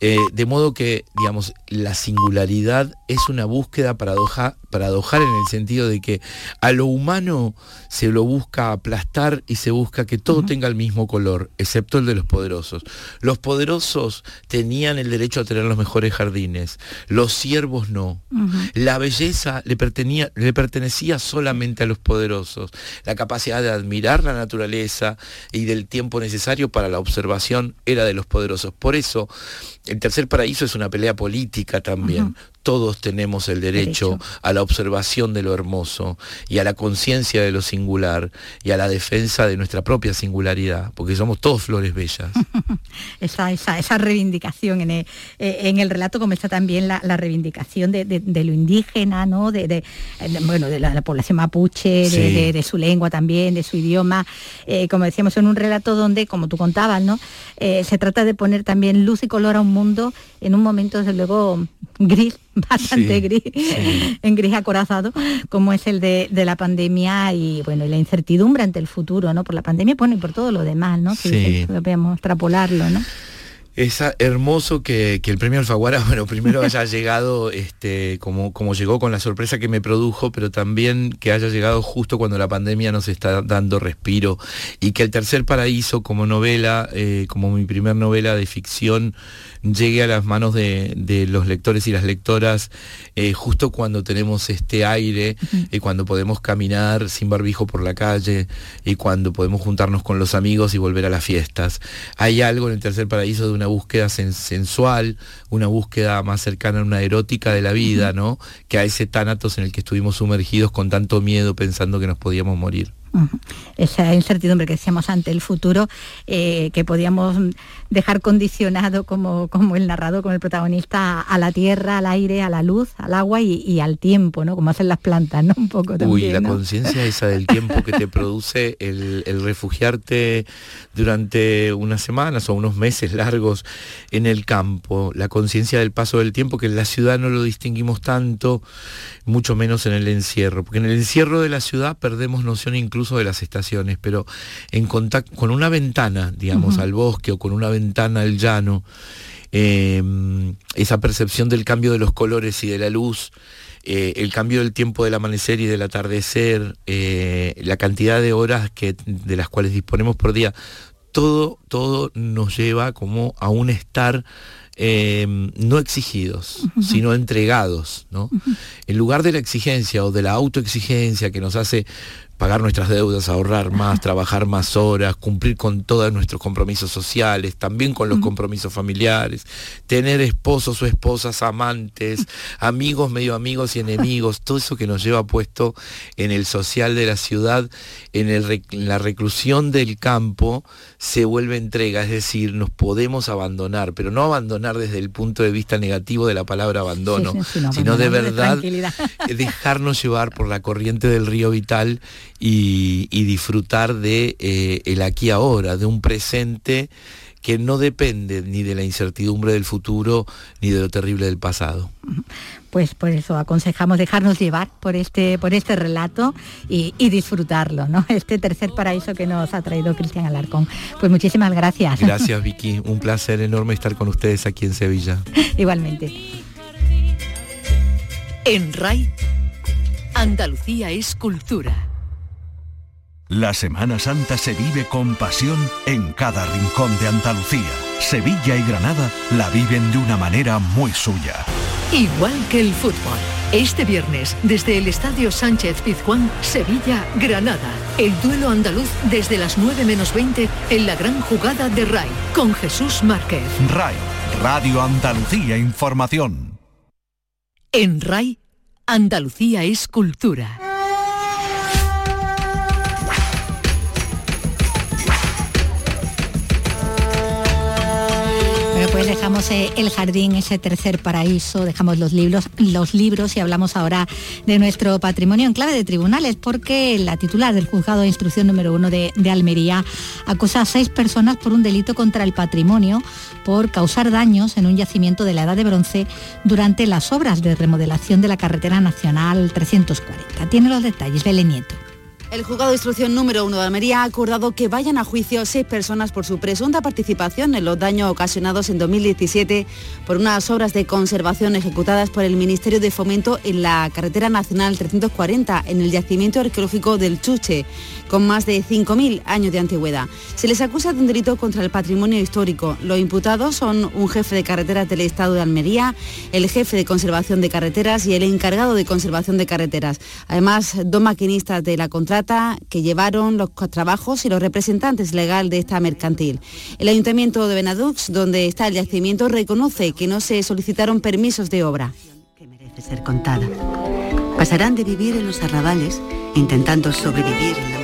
Eh, de modo que, digamos, la singularidad es una búsqueda paradoja, paradojal en el sentido de que a lo humano se lo busca aplastar y se busca que todo tenga el mismo color, excepto el de los poderosos. Los poderosos tenían el derecho a tener los mejores jardines, los siervos no. La belleza le, le pertenecía solamente a los poderosos. La capacidad de admirar la naturaleza y del tiempo necesario para la observación era de los poderosos. Por eso, el tercer paraíso es una pelea política también todos tenemos el derecho, a la observación de lo hermoso y a la conciencia de lo singular y a la defensa de nuestra propia singularidad, porque somos todos flores bellas. esa, esa, reivindicación en el, eh, en el, relato, como está también la, reivindicación de, lo indígena, ¿no? de, bueno, de la, población mapuche, de, su lengua también, de su idioma. Eh, como decíamos, en un relato donde, como tú contabas, ¿no? Eh, se trata de poner también luz y color a un mundo en un momento, desde luego, gris bastante gris, en gris acorazado, como es el de, la pandemia y bueno, y la incertidumbre ante el futuro, ¿no? Por la pandemia bueno, y por todo lo demás, ¿no? Si podemos extrapolarlo, ¿no? Es hermoso que, el premio Alfaguara, bueno, primero haya llegado este, como, como llegó con la sorpresa que me produjo, pero también que haya llegado justo cuando la pandemia nos está dando respiro y que el tercer paraíso como novela, eh, como mi primer novela de ficción, llegue a las manos de, los lectores y las lectoras eh, justo cuando tenemos este aire y cuando podemos caminar sin barbijo por la calle y cuando podemos juntarnos con los amigos y volver a las fiestas. Hay algo en el tercer paraíso de una búsqueda sensual, una búsqueda más cercana a una erótica de la vida, ¿no? Que a ese tánatos en el que estuvimos sumergidos con tanto miedo pensando que nos podíamos morir. Esa incertidumbre que decíamos ante el futuro, eh, que podíamos dejar condicionado como, como el narrador, como el protagonista, a la tierra, al aire, a la luz, al agua y, al tiempo, ¿no? Como hacen las plantas, ¿no? Un poco también. Uy, la conciencia esa del tiempo que te produce el, refugiarte durante unas semanas o unos meses largos en el campo, la conciencia del paso del tiempo, que en la ciudad no lo distinguimos tanto, mucho menos en el encierro, porque en el encierro de la ciudad perdemos noción incluso de las estaciones, pero en contacto con una ventana, digamos, al bosque o con una ventana al llano, em, esa percepción del cambio de los colores y de la luz, eh, el cambio del tiempo del amanecer y del atardecer, eh, la cantidad de horas que, de las cuales disponemos por día, todo, todo nos lleva como a un estar em, no exigidos, sino entregados. ¿no? En lugar de la exigencia o de la autoexigencia que nos hace pagar nuestras deudas, ahorrar más, trabajar más horas, cumplir con todos nuestros compromisos sociales, también con los compromisos familiares, tener esposos o esposas, amantes, amigos, medio amigos y enemigos, todo eso que nos lleva puesto en el social de la ciudad, en, la reclusión del campo, se vuelve entrega, es decir, nos podemos abandonar, pero no abandonar desde el punto de vista negativo de la palabra abandono, sino de verdad dejarnos llevar por la corriente del río vital y, disfrutar de eh, el aquí ahora, de un presente que no depende ni de la incertidumbre del futuro ni de lo terrible del pasado. Pues por eso aconsejamos dejarnos llevar por este, por este relato y, disfrutarlo, ¿no? Este tercer paraíso que nos ha traído Cristian Alarcón. Pues muchísimas gracias. Gracias Vicky, un placer enorme estar con ustedes aquí en Sevilla. Igualmente. En RAI, Andalucía es cultura. La Semana Santa se vive con pasión en cada rincón de Andalucía. Sevilla y Granada la viven de una manera muy suya. Igual que el fútbol. Este viernes, desde el Estadio Sánchez Pizjuán, Sevilla-Granada. El duelo andaluz desde las 9 menos 20 en la gran jugada de RAI, con Jesús Márquez. RAI, Radio Andalucía Información. En RAI, Andalucía es cultura. Pues dejamos eh, el jardín, ese tercer paraíso, dejamos los libros, los libros y hablamos ahora de nuestro patrimonio en clave de tribunales, porque la titular del juzgado de instrucción número uno de, de Almería acusa a seis personas por un delito contra el patrimonio por causar daños en un yacimiento de la Edad de Bronce durante las obras de remodelación de la carretera nacional 340. Tiene los detalles, Belén Nieto. El juzgado de instrucción número uno de Almería ha acordado que vayan a juicio seis personas por su presunta participación en los daños ocasionados en 2017 por unas obras de conservación ejecutadas por el Ministerio de Fomento en la carretera nacional 340 en el yacimiento arqueológico del Chuche, con más de 5.000 años de antigüedad. Se les acusa de un delito contra el patrimonio histórico. Los imputados son un jefe de carreteras del Estado de Almería, el jefe de conservación de carreteras y el encargado de conservación de carreteras. Además, dos maquinistas de la contrata que llevaron los trabajos y los representantes legal de esta mercantil. El Ayuntamiento de Benadux, donde está el yacimiento, reconoce que no se solicitaron permisos de obra. Pasarán de vivir en los arrabales intentando sobrevivir en la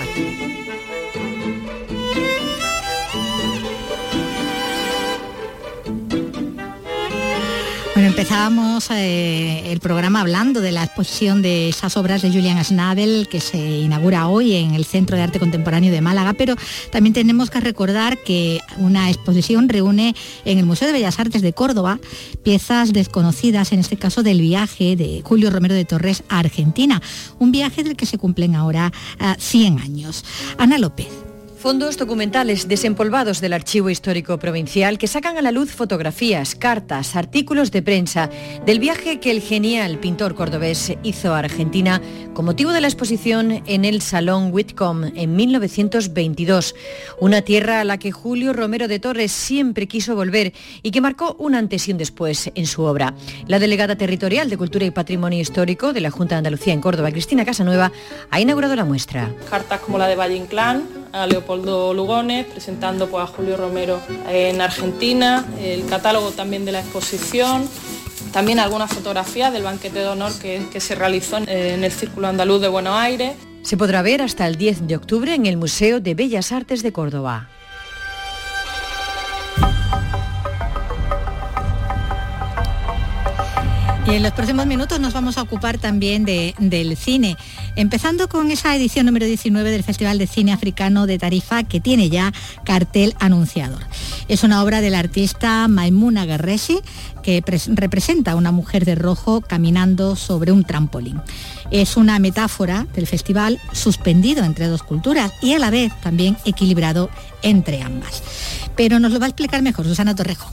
Bueno, empezábamos eh, el programa hablando de la exposición de esas obras de Julian Schnabel que se inaugura hoy en el Centro de Arte Contemporáneo de Málaga, pero también tenemos que recordar que una exposición reúne en el Museo de Bellas Artes de Córdoba piezas desconocidas, en este caso del viaje de Julio Romero de Torres a Argentina, un viaje del que se cumplen ahora 100 años. Ana López. Fondos documentales desempolvados del Archivo Histórico Provincial que sacan a la luz fotografías, cartas, artículos de prensa del viaje que el genial pintor cordobés hizo a Argentina con motivo de la exposición en el Salón Whitcomb en 1922, una tierra a la que Julio Romero de Torres siempre quiso volver y que marcó un antes y un después en su obra. La delegada territorial de Cultura y Patrimonio Histórico de la Junta de Andalucía en Córdoba, Cristina Casanueva, ha inaugurado la muestra. Cartas como la de Valle Inclán, a Leopoldo Lugones, presentando pues, a Julio Romero en Argentina, el catálogo también de la exposición, también algunas fotografías del banquete de honor que, que se realizó en el Círculo Andaluz de Buenos Aires. Se podrá ver hasta el 10 de octubre en el Museo de Bellas Artes de Córdoba. Y en los próximos minutos nos vamos a ocupar también de, del cine, empezando con esa edición número 19 del Festival de Cine Africano de Tarifa que tiene ya cartel anunciador. Es una obra del artista Maimuna Guerreshi que representa a una mujer de rojo caminando sobre un trampolín. Es una metáfora del festival suspendido entre dos culturas y a la vez también equilibrado entre ambas. Pero nos lo va a explicar mejor Susana Torrejo.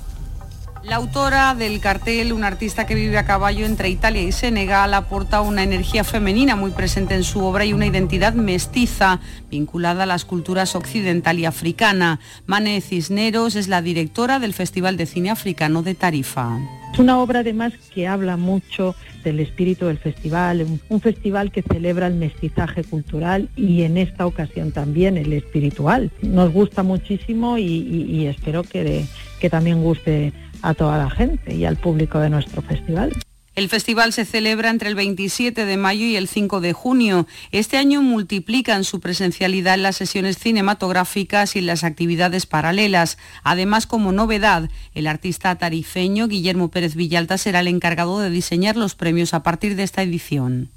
La autora del cartel, una artista que vive a caballo entre Italia y Senegal, aporta una energía femenina muy presente en su obra y una identidad mestiza vinculada a las culturas occidental y africana. Mane Cisneros es la directora del Festival de Cine Africano de Tarifa. Es una obra además que habla mucho del espíritu del festival, un festival que celebra el mestizaje cultural y en esta ocasión también el espiritual. Nos gusta muchísimo y, espero que también guste a toda la gente y al público de nuestro festival. El festival se celebra entre el 27 de mayo y el 5 de junio. Este año multiplican su presencialidad en las sesiones cinematográficas y las actividades paralelas. Además, como novedad, el artista tarifeño Guillermo Pérez Villalta será el encargado de diseñar los premios a partir de esta edición.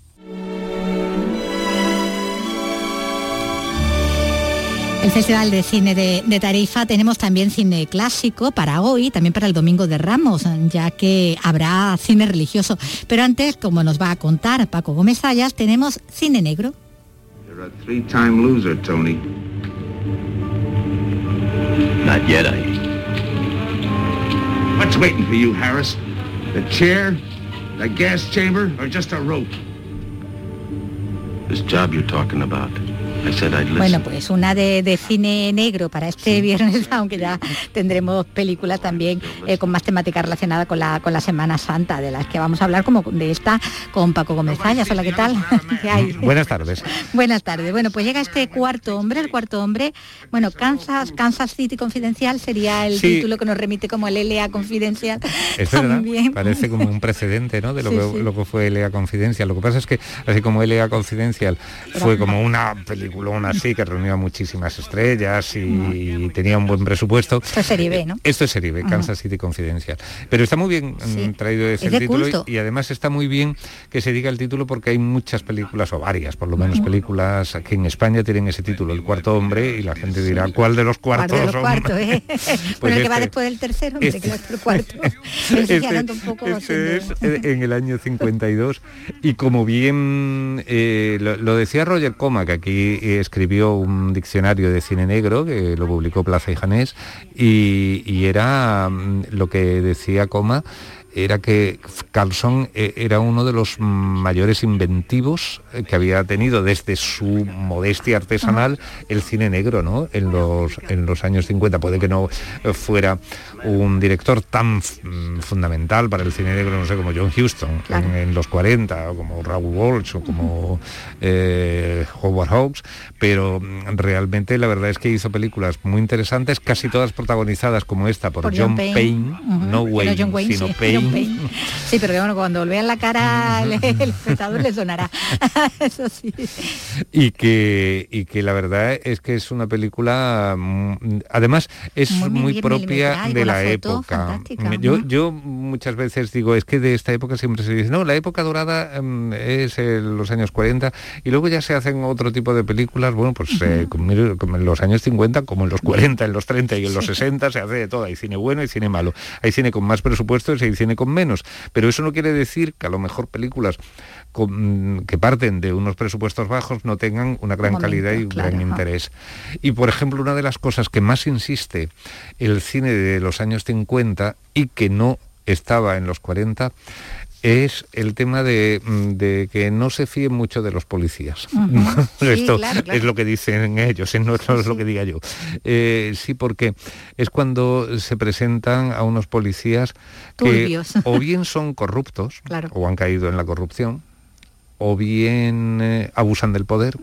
El Festival de Cine de, de, Tarifa tenemos también cine clásico para hoy, también para el Domingo de Ramos, ya que habrá cine religioso. Pero antes, como nos va a contar Paco Gómez Sayas, tenemos cine negro. You're a three-time loser, Tony. Not yet, I... What's waiting for you, Harris? The chair, the gas chamber, or just a rope? This job you're talking about. Bueno, pues una de, de cine negro para este viernes, aunque ya tendremos películas también eh, con más temática relacionada con la, con la Semana Santa, de las que vamos a hablar como de esta con Paco Gómez Zayas. Hola, ¿qué tal? ¿Qué hay? Buenas tardes. Buenas tardes. Bueno, pues llega este cuarto hombre, el cuarto hombre. Bueno, Kansas, Kansas City Confidencial sería el Sí. título que nos remite como el LA Confidencial. Es verdad, También. parece como un precedente ¿no? de lo, Sí, que, sí. lo que fue LA Confidencial. Lo que pasa es que, así como LA Confidencial fue como una película así que reunió a muchísimas estrellas y, tenía un buen presupuesto. Esto es serie B, ¿no? Esto es serie B. Kansas City Confidencial. Pero está muy bien Sí. mm, traído ese Es título culto. y, además está muy bien que se diga el título porque hay muchas películas o varias, por lo menos películas que en España tienen ese título, El cuarto hombre, y la gente dirá, ¿cuál de los cuartos? Cuarto de los son?". cuartos, ¿eh? Pues bueno, el que va después del tercero, hombre, este- que es el cuarto. Un poco este es eh, en el año 52 y como bien eh, lo, lo decía Roger Coma, que aquí eh, escribió un diccionario de cine negro, que lo publicó Plaza y Janés, y, y era mm, lo que decía Coma, era que Carlson eh, era uno de los mayores inventivos eh, que había tenido desde su modestia artesanal el cine negro, ¿no? En los, en los años 50. Puede que no eh, fuera un director tan mm, fundamental para el cine negro, no sé, como John Huston Claro. en, en los 40, o como Raoul Walsh o como eh, Howard Hawks, pero mm, realmente la verdad es que hizo películas muy interesantes, casi todas protagonizadas como esta por, Por John, John Payne, no Wayne, John Wayne, sino sí, Payne. Sí, pero bueno, cuando vean la cara el, el espectador le sonará. Eso sí. y que y que la verdad es que es una película mm, además es Muy muy, bien propia de la época. yo yo muchas veces digo es que de esta época siempre se dice no la época dorada mm, es eh, los años 40 y luego ya se hacen otro tipo de películas bueno pues eh, como en- como en los años 50 como en los 40 en los 30 y en los 60 se hace de todo. Hay cine bueno y cine malo. Hay cine con más presupuesto y hay cine con menos pero eso no quiere decir que a lo mejor películas con- que parten de unos presupuestos bajos no tengan una gran Momento, calidad y un claro, gran ajá. interés. Y por ejemplo, una de las cosas que más insiste el cine de los años 50 y que no estaba en los 40 es el tema de, mm, de que no se fíen mucho de los policías. Esto claro, claro. es lo que dicen ellos, ¿eh? no, no es lo que diga yo. Eh, sí, porque es cuando se presentan a unos policías que Turbios. o bien son corruptos Claro. o han caído en la corrupción, o bien eh, abusan del poder,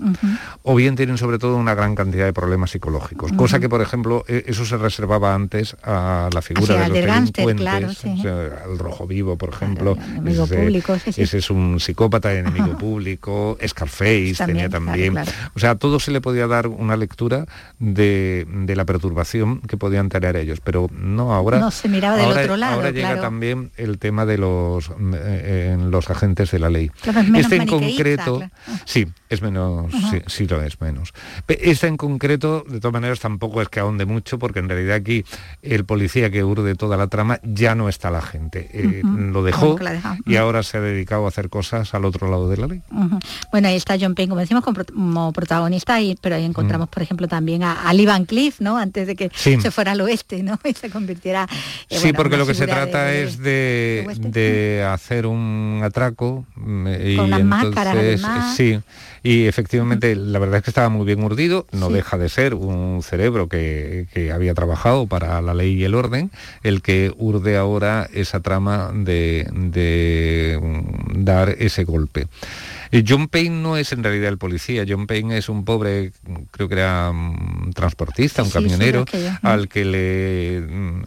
o bien tienen sobre todo una gran cantidad de problemas psicológicos, cosa que por ejemplo e- eso se reservaba antes a la figura Hacia de el los delincuentes, claro, sí. o sea, al rojo vivo, por ejemplo, enemigo ese, público, sí, sí. ese es un psicópata enemigo público, Scarface tenía También, claro, también, claro. o sea, todo se le podía dar una lectura de, de la perturbación que podían tener ellos, pero no ahora. No, se miraba del ahora- otro lado, Ahora llega claro. también el tema de los eh, los agentes de la ley. Claro, este concreto, claro. sí, es menos, sí, sí lo es menos. Esta en concreto, de todas maneras, tampoco es que ahonde mucho, porque en realidad aquí el policía que urde toda la trama ya no está la gente. Eh. Lo dejó y ahora se ha dedicado a hacer cosas al otro lado de la ley. Bueno, ahí está John Payne, como decimos, como, pro- como protagonista, y, pero ahí encontramos, por ejemplo, también a, a Lee Van Cleef, ¿no? Antes de que Mm. Sí. se fuera al oeste, ¿no? Y se convirtiera... eh, sí, bueno, porque lo que se trata de- es de, de hacer un atraco mm, y máscaras, además. sí y efectivamente la verdad es que estaba muy bien urdido no Sí. deja de ser un cerebro que, que había trabajado para la ley y el orden el que urde ahora esa trama de, de, mm, dar ese golpe John Payne no es en realidad el policía, John Payne es un pobre, creo que era mm, transportista, un Sí, camionero, al que le, mm,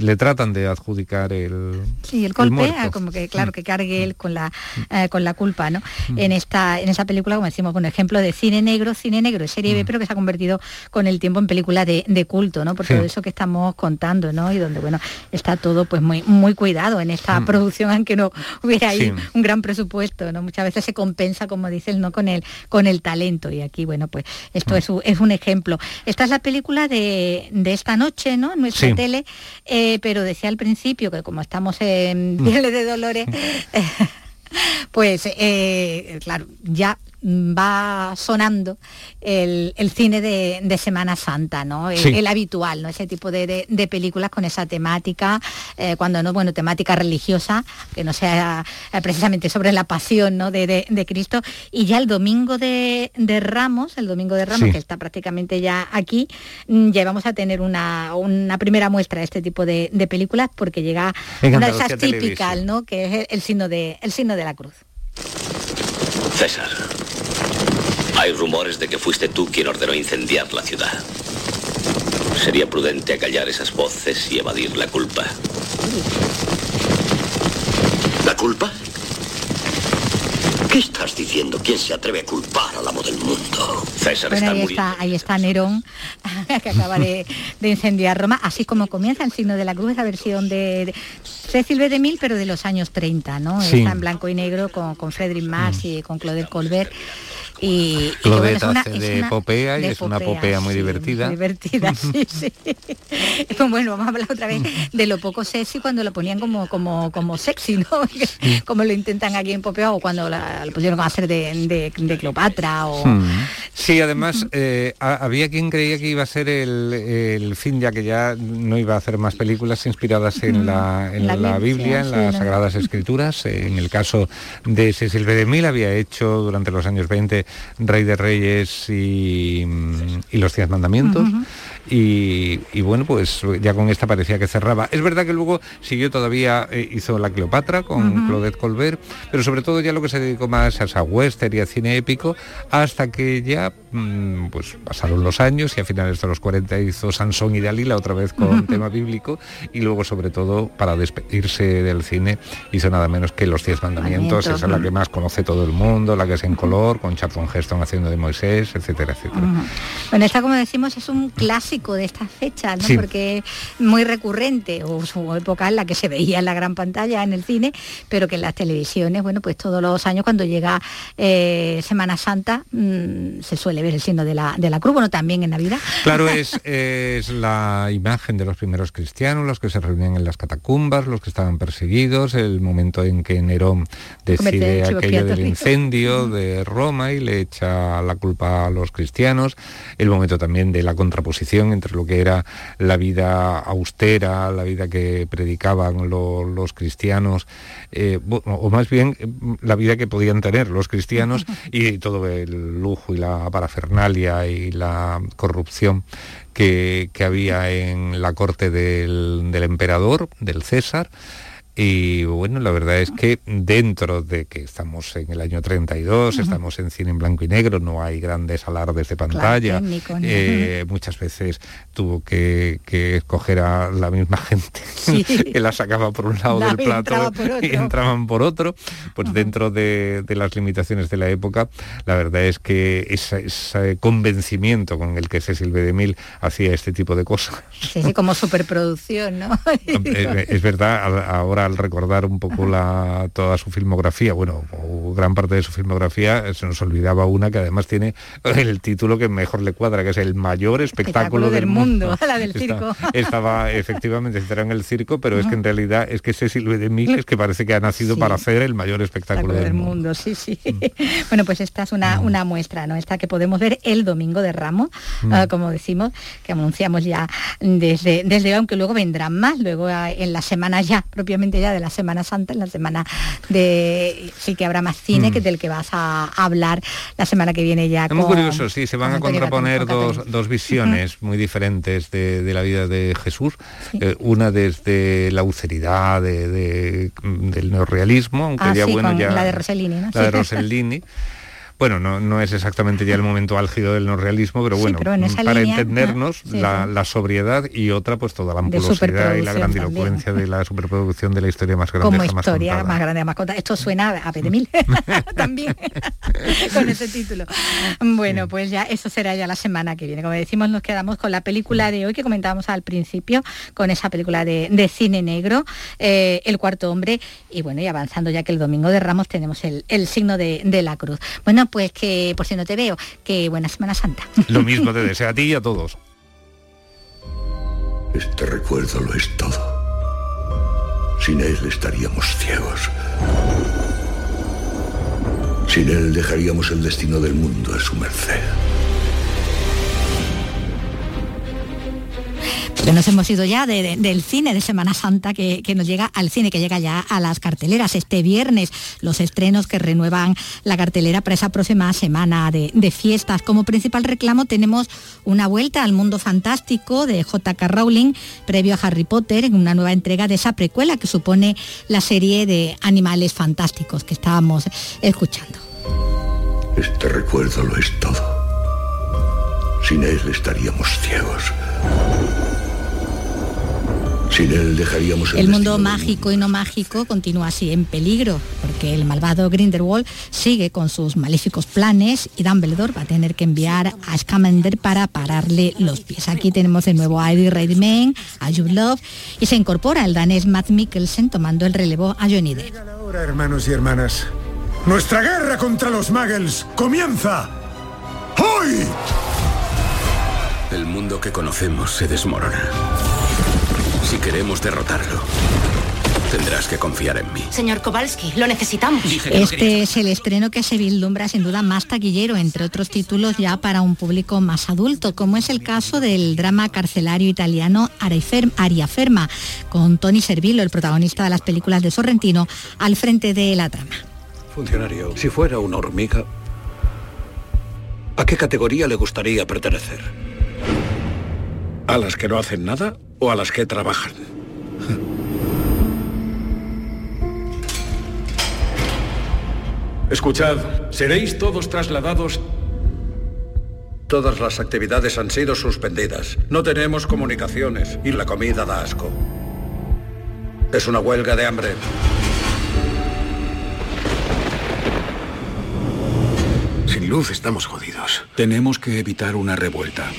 le tratan de adjudicar el, Sí, el golpe, muerto. ah, como que claro, Mm. que cargue él con la eh, con la culpa, ¿no? En esta en esa película, como decimos, un ejemplo de cine negro, cine negro serie B, pero que se ha convertido con el tiempo en película de, de culto, ¿no? Por Sí. todo eso que estamos contando, ¿no? Y donde bueno, está todo pues muy muy cuidado en esta producción, aunque no hubiera ahí un gran presupuesto, ¿no? Muchas veces se compensa, como dices, no con el con el talento. Y aquí, bueno, pues esto es, un- es un ejemplo. Esta es la película de, de esta noche, ¿no? En nuestra Sí. tele, eh, pero decía al principio que como estamos en Viernes de Dolores, pues eh, claro, ya va sonando el, cine de, Semana Santa, ¿no? El, habitual, ¿no? Ese tipo de, películas con esa temática, eh, cuando no, bueno, temática religiosa, que no sea eh, precisamente sobre la pasión ¿no? de, Cristo. Y ya el domingo de, Ramos, el domingo de Ramos, que está prácticamente ya aquí, mm, ya vamos a tener una, primera muestra de este tipo de, películas, porque llega una de esas típicas, ¿no? Que es el, signo de, el signo de la cruz. César, hay rumores de que fuiste tú quien ordenó incendiar la ciudad. Sería prudente acallar esas voces y evadir la culpa. ¿La culpa? ¿Qué estás diciendo? ¿Quién se atreve a culpar al amo del mundo? César está ahí, está, ahí está Nerón, que acaba de, incendiar Roma, así como comienza el signo de la cruz, esa versión de, Cecil B. DeMille, pero de los años 30, ¿no? Está en blanco y negro con, con Frederick Marx mm. y con Claudel Colbert. Y, Claudette hace de epopea y es una epopea muy divertida. Muy divertida, sí, sí. bueno, vamos a hablar otra vez de lo poco sexy cuando lo ponían como, como, como sexy, ¿no? como lo intentan aquí en Popea o cuando la, lo pusieron a hacer de, de, Cleopatra o... Hmm. Sí, además eh, había quien creía que iba a ser el, fin, ya que ya no iba a hacer más películas inspiradas en la, en la, Biblia, en las Sagradas Escrituras. En el caso de Cecil B. DeMille había hecho durante los años 20 Rey de Reyes y, los Diez Mandamientos. Y, bueno, pues ya con esta parecía que cerraba. Es verdad que luego siguió todavía, eh, hizo La Cleopatra con Claudette Colbert, pero sobre todo ya lo que se dedicó más a esa western y a cine épico, hasta que ya mm, pues pasaron los años y a finales de los 40 hizo Sansón y Dalila otra vez con tema bíblico y luego sobre todo para despedirse del cine hizo nada menos que Los Diez Mandamientos, esa es la que más conoce todo el mundo, la que es en color, con Charlton Heston haciendo de Moisés, etcétera, etcétera. Bueno, esta como decimos es un clásico de esta fecha, ¿no? porque es muy recurrente, o su época en la que se veía en la gran pantalla, en el cine, pero que en las televisiones, bueno, pues todos los años cuando llega eh, Semana Santa mm, se suele ver el signo de la, de la cruz, bueno, también en Navidad. Claro, es, es la imagen de los primeros cristianos, los que se reunían en las catacumbas, los que estaban perseguidos, el momento en que Nerón decide aquello del incendio de Roma y le echa la culpa a los cristianos, el momento también de la contraposición entre lo que era la vida austera, la vida que predicaban los cristianos, eh, o más bien eh, la vida que podían tener los cristianos y todo el lujo y la parafernalia y la corrupción que, había en la corte del, del emperador, del César. Y bueno, la verdad es que dentro de que estamos en el año 32, estamos en cine en blanco y negro, no hay grandes alardes de pantalla, eh, muchas veces tuvo que, escoger a la misma gente que la sacaba por un lado del plato y entraban por otro, pues dentro de, las limitaciones de la época, la verdad es que ese, convencimiento con el que Cecil B. DeMille hacía este tipo de cosas. Sí, como superproducción, ¿no? es, es verdad, ahora al recordar un poco la, toda su filmografía, bueno, gran parte de su filmografía, se nos olvidaba una que además tiene el título que mejor le cuadra, que es el mayor espectáculo, del, mundo. La del circo. estaba efectivamente en el circo, pero es que en realidad es que Cecil B. DeMille es que parece que ha nacido para hacer el mayor espectáculo, del, mundo. Sí, sí. Mm. bueno, pues esta es una, mm. una muestra, ¿no? Esta que podemos ver el domingo de Ramos, mm. ah, como decimos, que anunciamos ya desde, desde aunque luego vendrán más, luego ah, en la semana ya propiamente ya de la Semana Santa, en la semana de sí que habrá más cine que mm. del que vas a, hablar la semana que viene ya. Es muy curioso, sí, se van a contraponer dos, visiones muy diferentes de, la vida de Jesús. Eh, una desde la austeridad de, del neorrealismo, aunque ah, ya bueno ya. La de Rossellini, La de Rossellini. bueno, no, es exactamente ya el momento álgido del no realismo, pero bueno, para entendernos la, sobriedad y otra pues toda la ampulosidad y la grandilocuencia de la superproducción de la historia más grande Como historia más grande más contada. Esto suena a Pedemil también con ese título. Bueno, pues ya eso será ya la semana que viene. Como decimos, nos quedamos con la película de hoy que comentábamos al principio, con esa película de, cine negro, eh, El cuarto hombre, y bueno, y avanzando ya que el domingo de Ramos tenemos el, signo de, de la cruz. Bueno, pues que por si no te veo, que buena Semana Santa. Lo mismo te deseo a ti y a todos. Este recuerdo lo es todo. Sin él estaríamos ciegos. Sin él dejaríamos el destino del mundo a su merced. Nos hemos ido ya de- de- del cine de Semana Santa que, nos llega al cine, que llega ya a las carteleras. Este viernes los estrenos que renuevan la cartelera para esa próxima semana de fiestas. Como principal reclamo tenemos una vuelta al mundo fantástico de J.K. Rowling, previo a Harry Potter, en una nueva entrega de esa precuela que supone la serie de animales fantásticos que estábamos escuchando. Este recuerdo lo es todo. Sin él estaríamos ciegos. Sin él dejaríamos el, El mundo mágico y no mágico continúa así en peligro, porque el malvado Grindelwald sigue con sus maléficos planes y Dumbledore va a tener que enviar a Scamander para pararle los pies. Aquí tenemos de nuevo a Eddie Redmayne, a Jude Love y se incorpora el danés Matt Mikkelsen tomando el relevo a Johnny Depp. Ahora, hermanos y hermanas, nuestra guerra contra los Muggles comienza hoy. El mundo que conocemos se desmorona. Si queremos derrotarlo, tendrás que confiar en mí. Señor Kowalski, lo necesitamos. Este es el estreno que se vislumbra sin duda más taquillero, entre otros títulos ya para un público más adulto, como es el caso del drama carcelario italiano Arifer- Ariaferma, con Tony Servillo, el protagonista de las películas de Sorrentino, al frente de la trama. Funcionario, si fuera una hormiga, ¿a qué categoría le gustaría pertenecer? ¿A las que no hacen nada o a las que trabajan? Escuchad, seréis todos trasladados. Todas las actividades han sido suspendidas. No tenemos comunicaciones y la comida da asco. Es una huelga de hambre. Sin luz estamos jodidos. Tenemos que evitar una revuelta.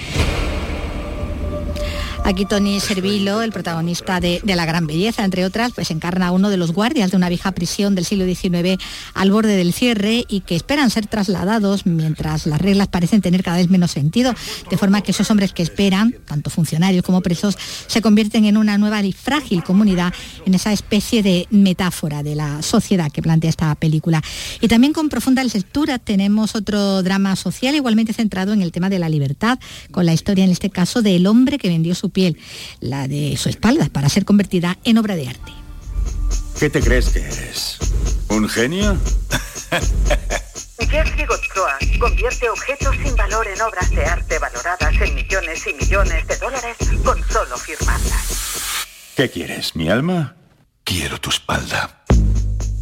Aquí Tony Servillo, el protagonista de La Gran Belleza, entre otras, pues encarna a uno de los guardias de una vieja prisión del siglo XIX al borde del cierre y que esperan ser trasladados mientras las reglas parecen tener cada vez menos sentido, de forma que esos hombres que esperan, tanto funcionarios como presos, se convierten en una nueva y frágil comunidad en esa especie de metáfora de la sociedad que plantea esta película. Y también con profunda lectura tenemos otro drama social igualmente centrado en el tema de la libertad, con la historia en este caso del hombre que vendió su piel, la de su espalda, para ser convertida en obra de arte. ¿Qué te crees que eres? ¿Un genio? Jerzy Godfroy convierte objetos sin valor en obras de arte valoradas en millones y millones de dólares con solo firmarlas. ¿Qué quieres? ¿Mi alma? Quiero tu espalda.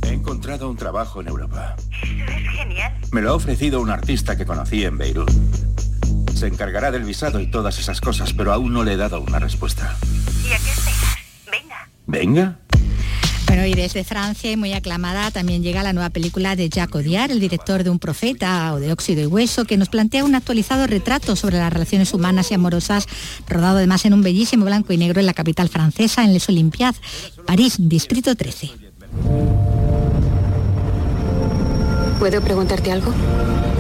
He encontrado un trabajo en Europa. Es genial. Me lo ha ofrecido un artista que conocí en Beirut. Se encargará del visado y todas esas cosas, pero aún no le he dado una respuesta. ¿Y a qué esperas? Venga. ¿Venga? Bueno, y desde Francia y muy aclamada también llega la nueva película de Jacques Audiard, el director de Un Profeta o de Óxido y Hueso, que nos plantea un actualizado retrato sobre las relaciones humanas y amorosas, rodado además en un bellísimo blanco y negro en la capital francesa, en Les Olympiades, París, Distrito 13. ¿Puedo preguntarte algo?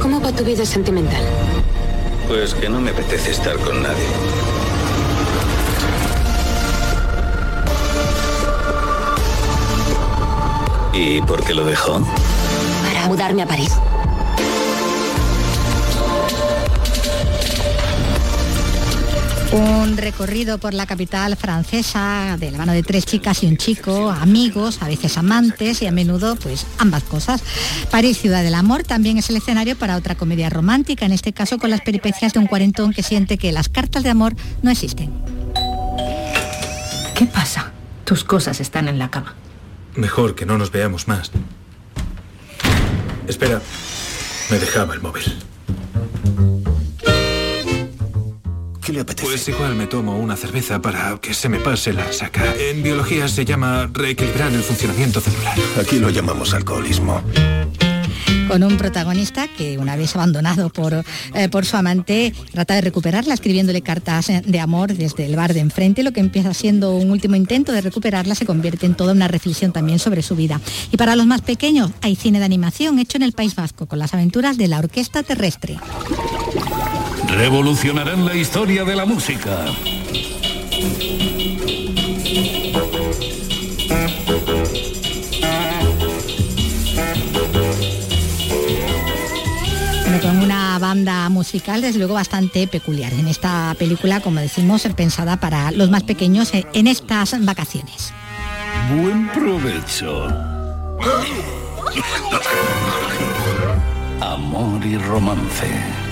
¿Cómo va tu vida sentimental? Pues que no me apetece estar con nadie. ¿Y por qué lo dejó? Para mudarme a París. Un recorrido por la capital francesa de la mano de tres chicas y un chico, amigos, a veces amantes y a menudo pues ambas cosas. París, ciudad del amor, también es el escenario para otra comedia romántica, en este caso con las peripecias de un cuarentón que siente que las cartas de amor no existen. ¿Qué pasa? Tus cosas están en la cama. Mejor que no nos veamos más. Espera, me dejaba el móvil. ¿Qué le apetece? Pues igual me tomo una cerveza para que se me pase la saca. En biología se llama reequilibrar el funcionamiento celular. Aquí lo llamamos alcoholismo. Con un protagonista que una vez abandonado por, eh, por su amante trata de recuperarla escribiéndole cartas eh, de amor desde el bar de enfrente. Lo que empieza siendo un último intento de recuperarla se convierte en toda una reflexión también sobre su vida. Y para los más pequeños hay cine de animación hecho en el País Vasco con las aventuras de la Orquesta Terrestre. Revolucionarán la historia de la música. banda musical, desde luego bastante peculiar. En esta película, como decimos, pensada para los más pequeños en estas vacaciones. Buen provecho. Amor y romance.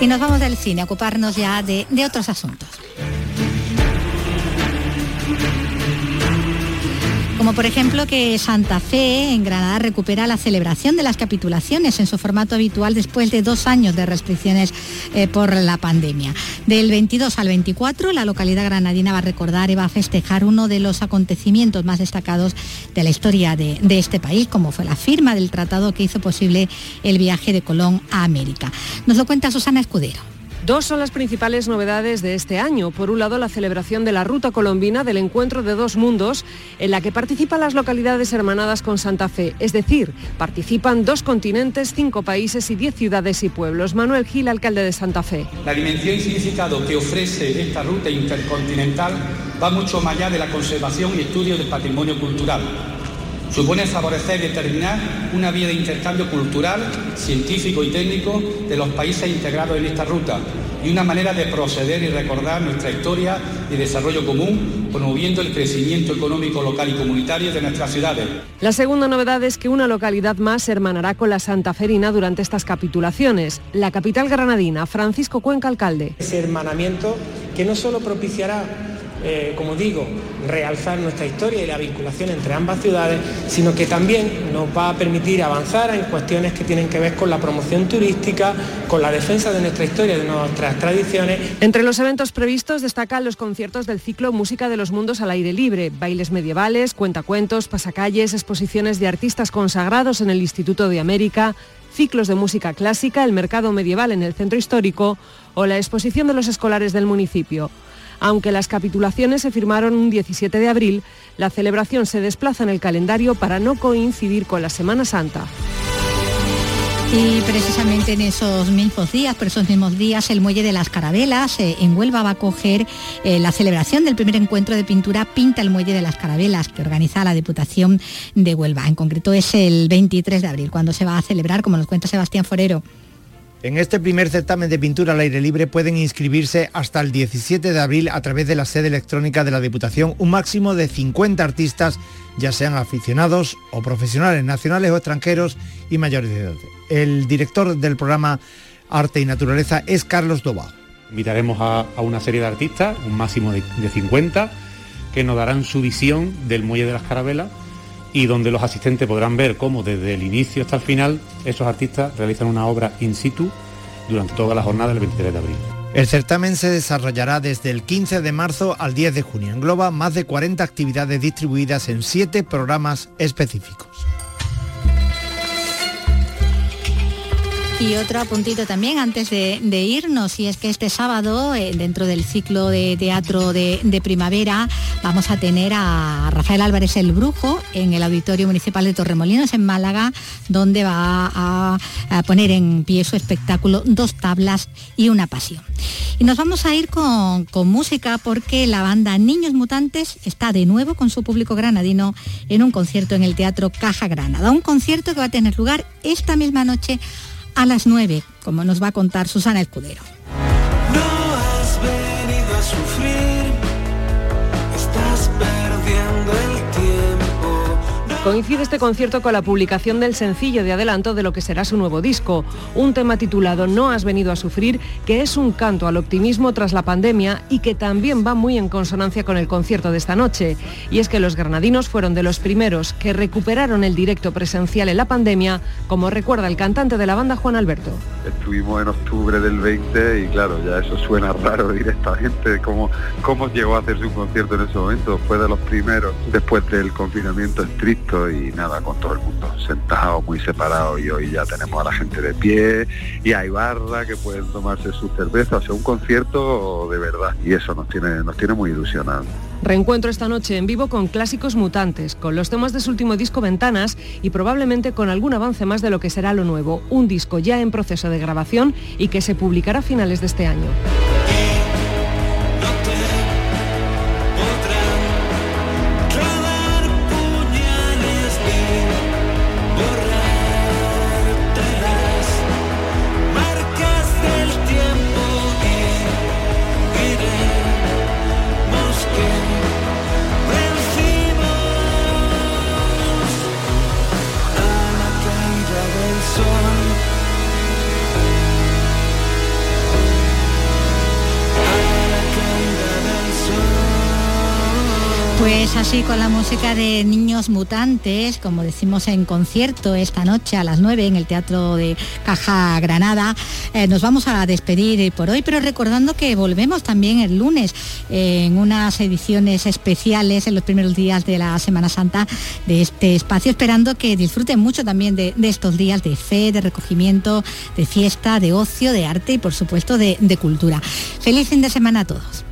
Y nos vamos del cine a ocuparnos ya de, de otros asuntos. Como por ejemplo que Santa Fe en Granada recupera la celebración de las capitulaciones en su formato habitual después de dos años de restricciones eh, por la pandemia. Del 22 al 24 la localidad granadina va a recordar y va a festejar uno de los acontecimientos más destacados de la historia de, de este país, como fue la firma del tratado que hizo posible el viaje de Colón a América. Nos lo cuenta Susana Escudero. Dos son las principales novedades de este año. Por un lado, la celebración de la Ruta Colombina del Encuentro de Dos Mundos, en la que participan las localidades hermanadas con Santa Fe. Es decir, participan dos continentes, cinco países y diez ciudades y pueblos. Manuel Gil, alcalde de Santa Fe. La dimensión y significado que ofrece esta ruta intercontinental va mucho más allá de la conservación y estudio del patrimonio cultural Supone favorecer y determinar una vía de intercambio cultural, científico y técnico de los países integrados en esta ruta y una manera de proceder y recordar nuestra historia y desarrollo común, promoviendo el crecimiento económico local y comunitario de nuestras ciudades. La segunda novedad es que una localidad más se hermanará con la Santa Ferina durante estas capitulaciones. La capital granadina, Francisco Cuenca, alcalde. Ese hermanamiento que no solo propiciará eh, como digo, realzar nuestra historia y la vinculación entre ambas ciudades, sino que también nos va a permitir avanzar en cuestiones que tienen que ver con la promoción turística, con la defensa de nuestra historia, de nuestras tradiciones. Entre los eventos previstos destacan los conciertos del ciclo Música de los Mundos al aire libre, bailes medievales, cuentacuentos, pasacalles, exposiciones de artistas consagrados en el Instituto de América, ciclos de música clásica, el mercado medieval en el centro histórico o la exposición de los escolares del municipio. Aunque las capitulaciones se firmaron un 17 de abril, la celebración se desplaza en el calendario para no coincidir con la Semana Santa. Y precisamente en esos mismos días, por esos mismos días, el Muelle de las Carabelas eh, en Huelva va a coger eh, la celebración del primer encuentro de pintura Pinta el Muelle de las Carabelas, que organiza la Diputación de Huelva. En concreto es el 23 de abril, cuando se va a celebrar, como nos cuenta Sebastián Forero. En este primer certamen de pintura al aire libre pueden inscribirse hasta el 17 de abril a través de la sede electrónica de la Diputación un máximo de 50 artistas, ya sean aficionados o profesionales nacionales o extranjeros y mayores de edad. El director del programa Arte y Naturaleza es Carlos Doba. Invitaremos a, una serie de artistas, un máximo de, de 50, que nos darán su visión del Muelle de las Carabelas y donde los asistentes podrán ver cómo desde el inicio hasta el final esos artistas realizan una obra in situ durante toda la jornada del 23 de abril. El certamen se desarrollará desde el 15 de marzo al 10 de junio. Engloba más de 40 actividades distribuidas en 7 programas específicos. Y otro apuntito también antes de, irnos, y es que este sábado, eh, dentro del ciclo de teatro de, primavera, vamos a tener a Rafael Álvarez el Brujo en el Auditorio Municipal de Torremolinos, en Málaga, donde va a, poner en pie su espectáculo Dos tablas y una pasión. Y nos vamos a ir con, con música porque la banda Niños Mutantes está de nuevo con su público granadino en un concierto en el Teatro Caja Granada. Un concierto que va a tener lugar esta misma noche a las 9, como nos va a contar Susana Escudero. Coincide este concierto con la publicación del sencillo de adelanto de lo que será su nuevo disco, un tema titulado No has venido a sufrir, que es un canto al optimismo tras la pandemia y que también va muy en consonancia con el concierto de esta noche. Y es que los granadinos fueron de los primeros que recuperaron el directo presencial en la pandemia, como recuerda el cantante de la banda Juan Alberto. Estuvimos en octubre del 20 y claro, ya eso suena raro directamente, cómo, cómo llegó a hacerse un concierto en ese momento, fue de los primeros después del confinamiento estricto y nada, con todo el mundo sentado, muy separado y hoy ya tenemos a la gente de pie y hay barra que pueden tomarse sus cervezas, o sea, un concierto de verdad y eso nos tiene, nos tiene muy ilusionados. Reencuentro esta noche en vivo con clásicos mutantes, con los temas de su último disco Ventanas y probablemente con algún avance más de lo que será lo nuevo, un disco ya en proceso de grabación y que se publicará a finales de este año. Así con la música de Niños Mutantes, como decimos en concierto esta noche a las 9 en el Teatro de Caja Granada, eh, nos vamos a despedir por hoy, pero recordando que volvemos también el lunes en unas ediciones especiales en los primeros días de la Semana Santa de este espacio, esperando que disfruten mucho también de, estos días de fe, de recogimiento, de fiesta, de ocio, de arte y por supuesto de, de cultura. Feliz fin de semana a todos.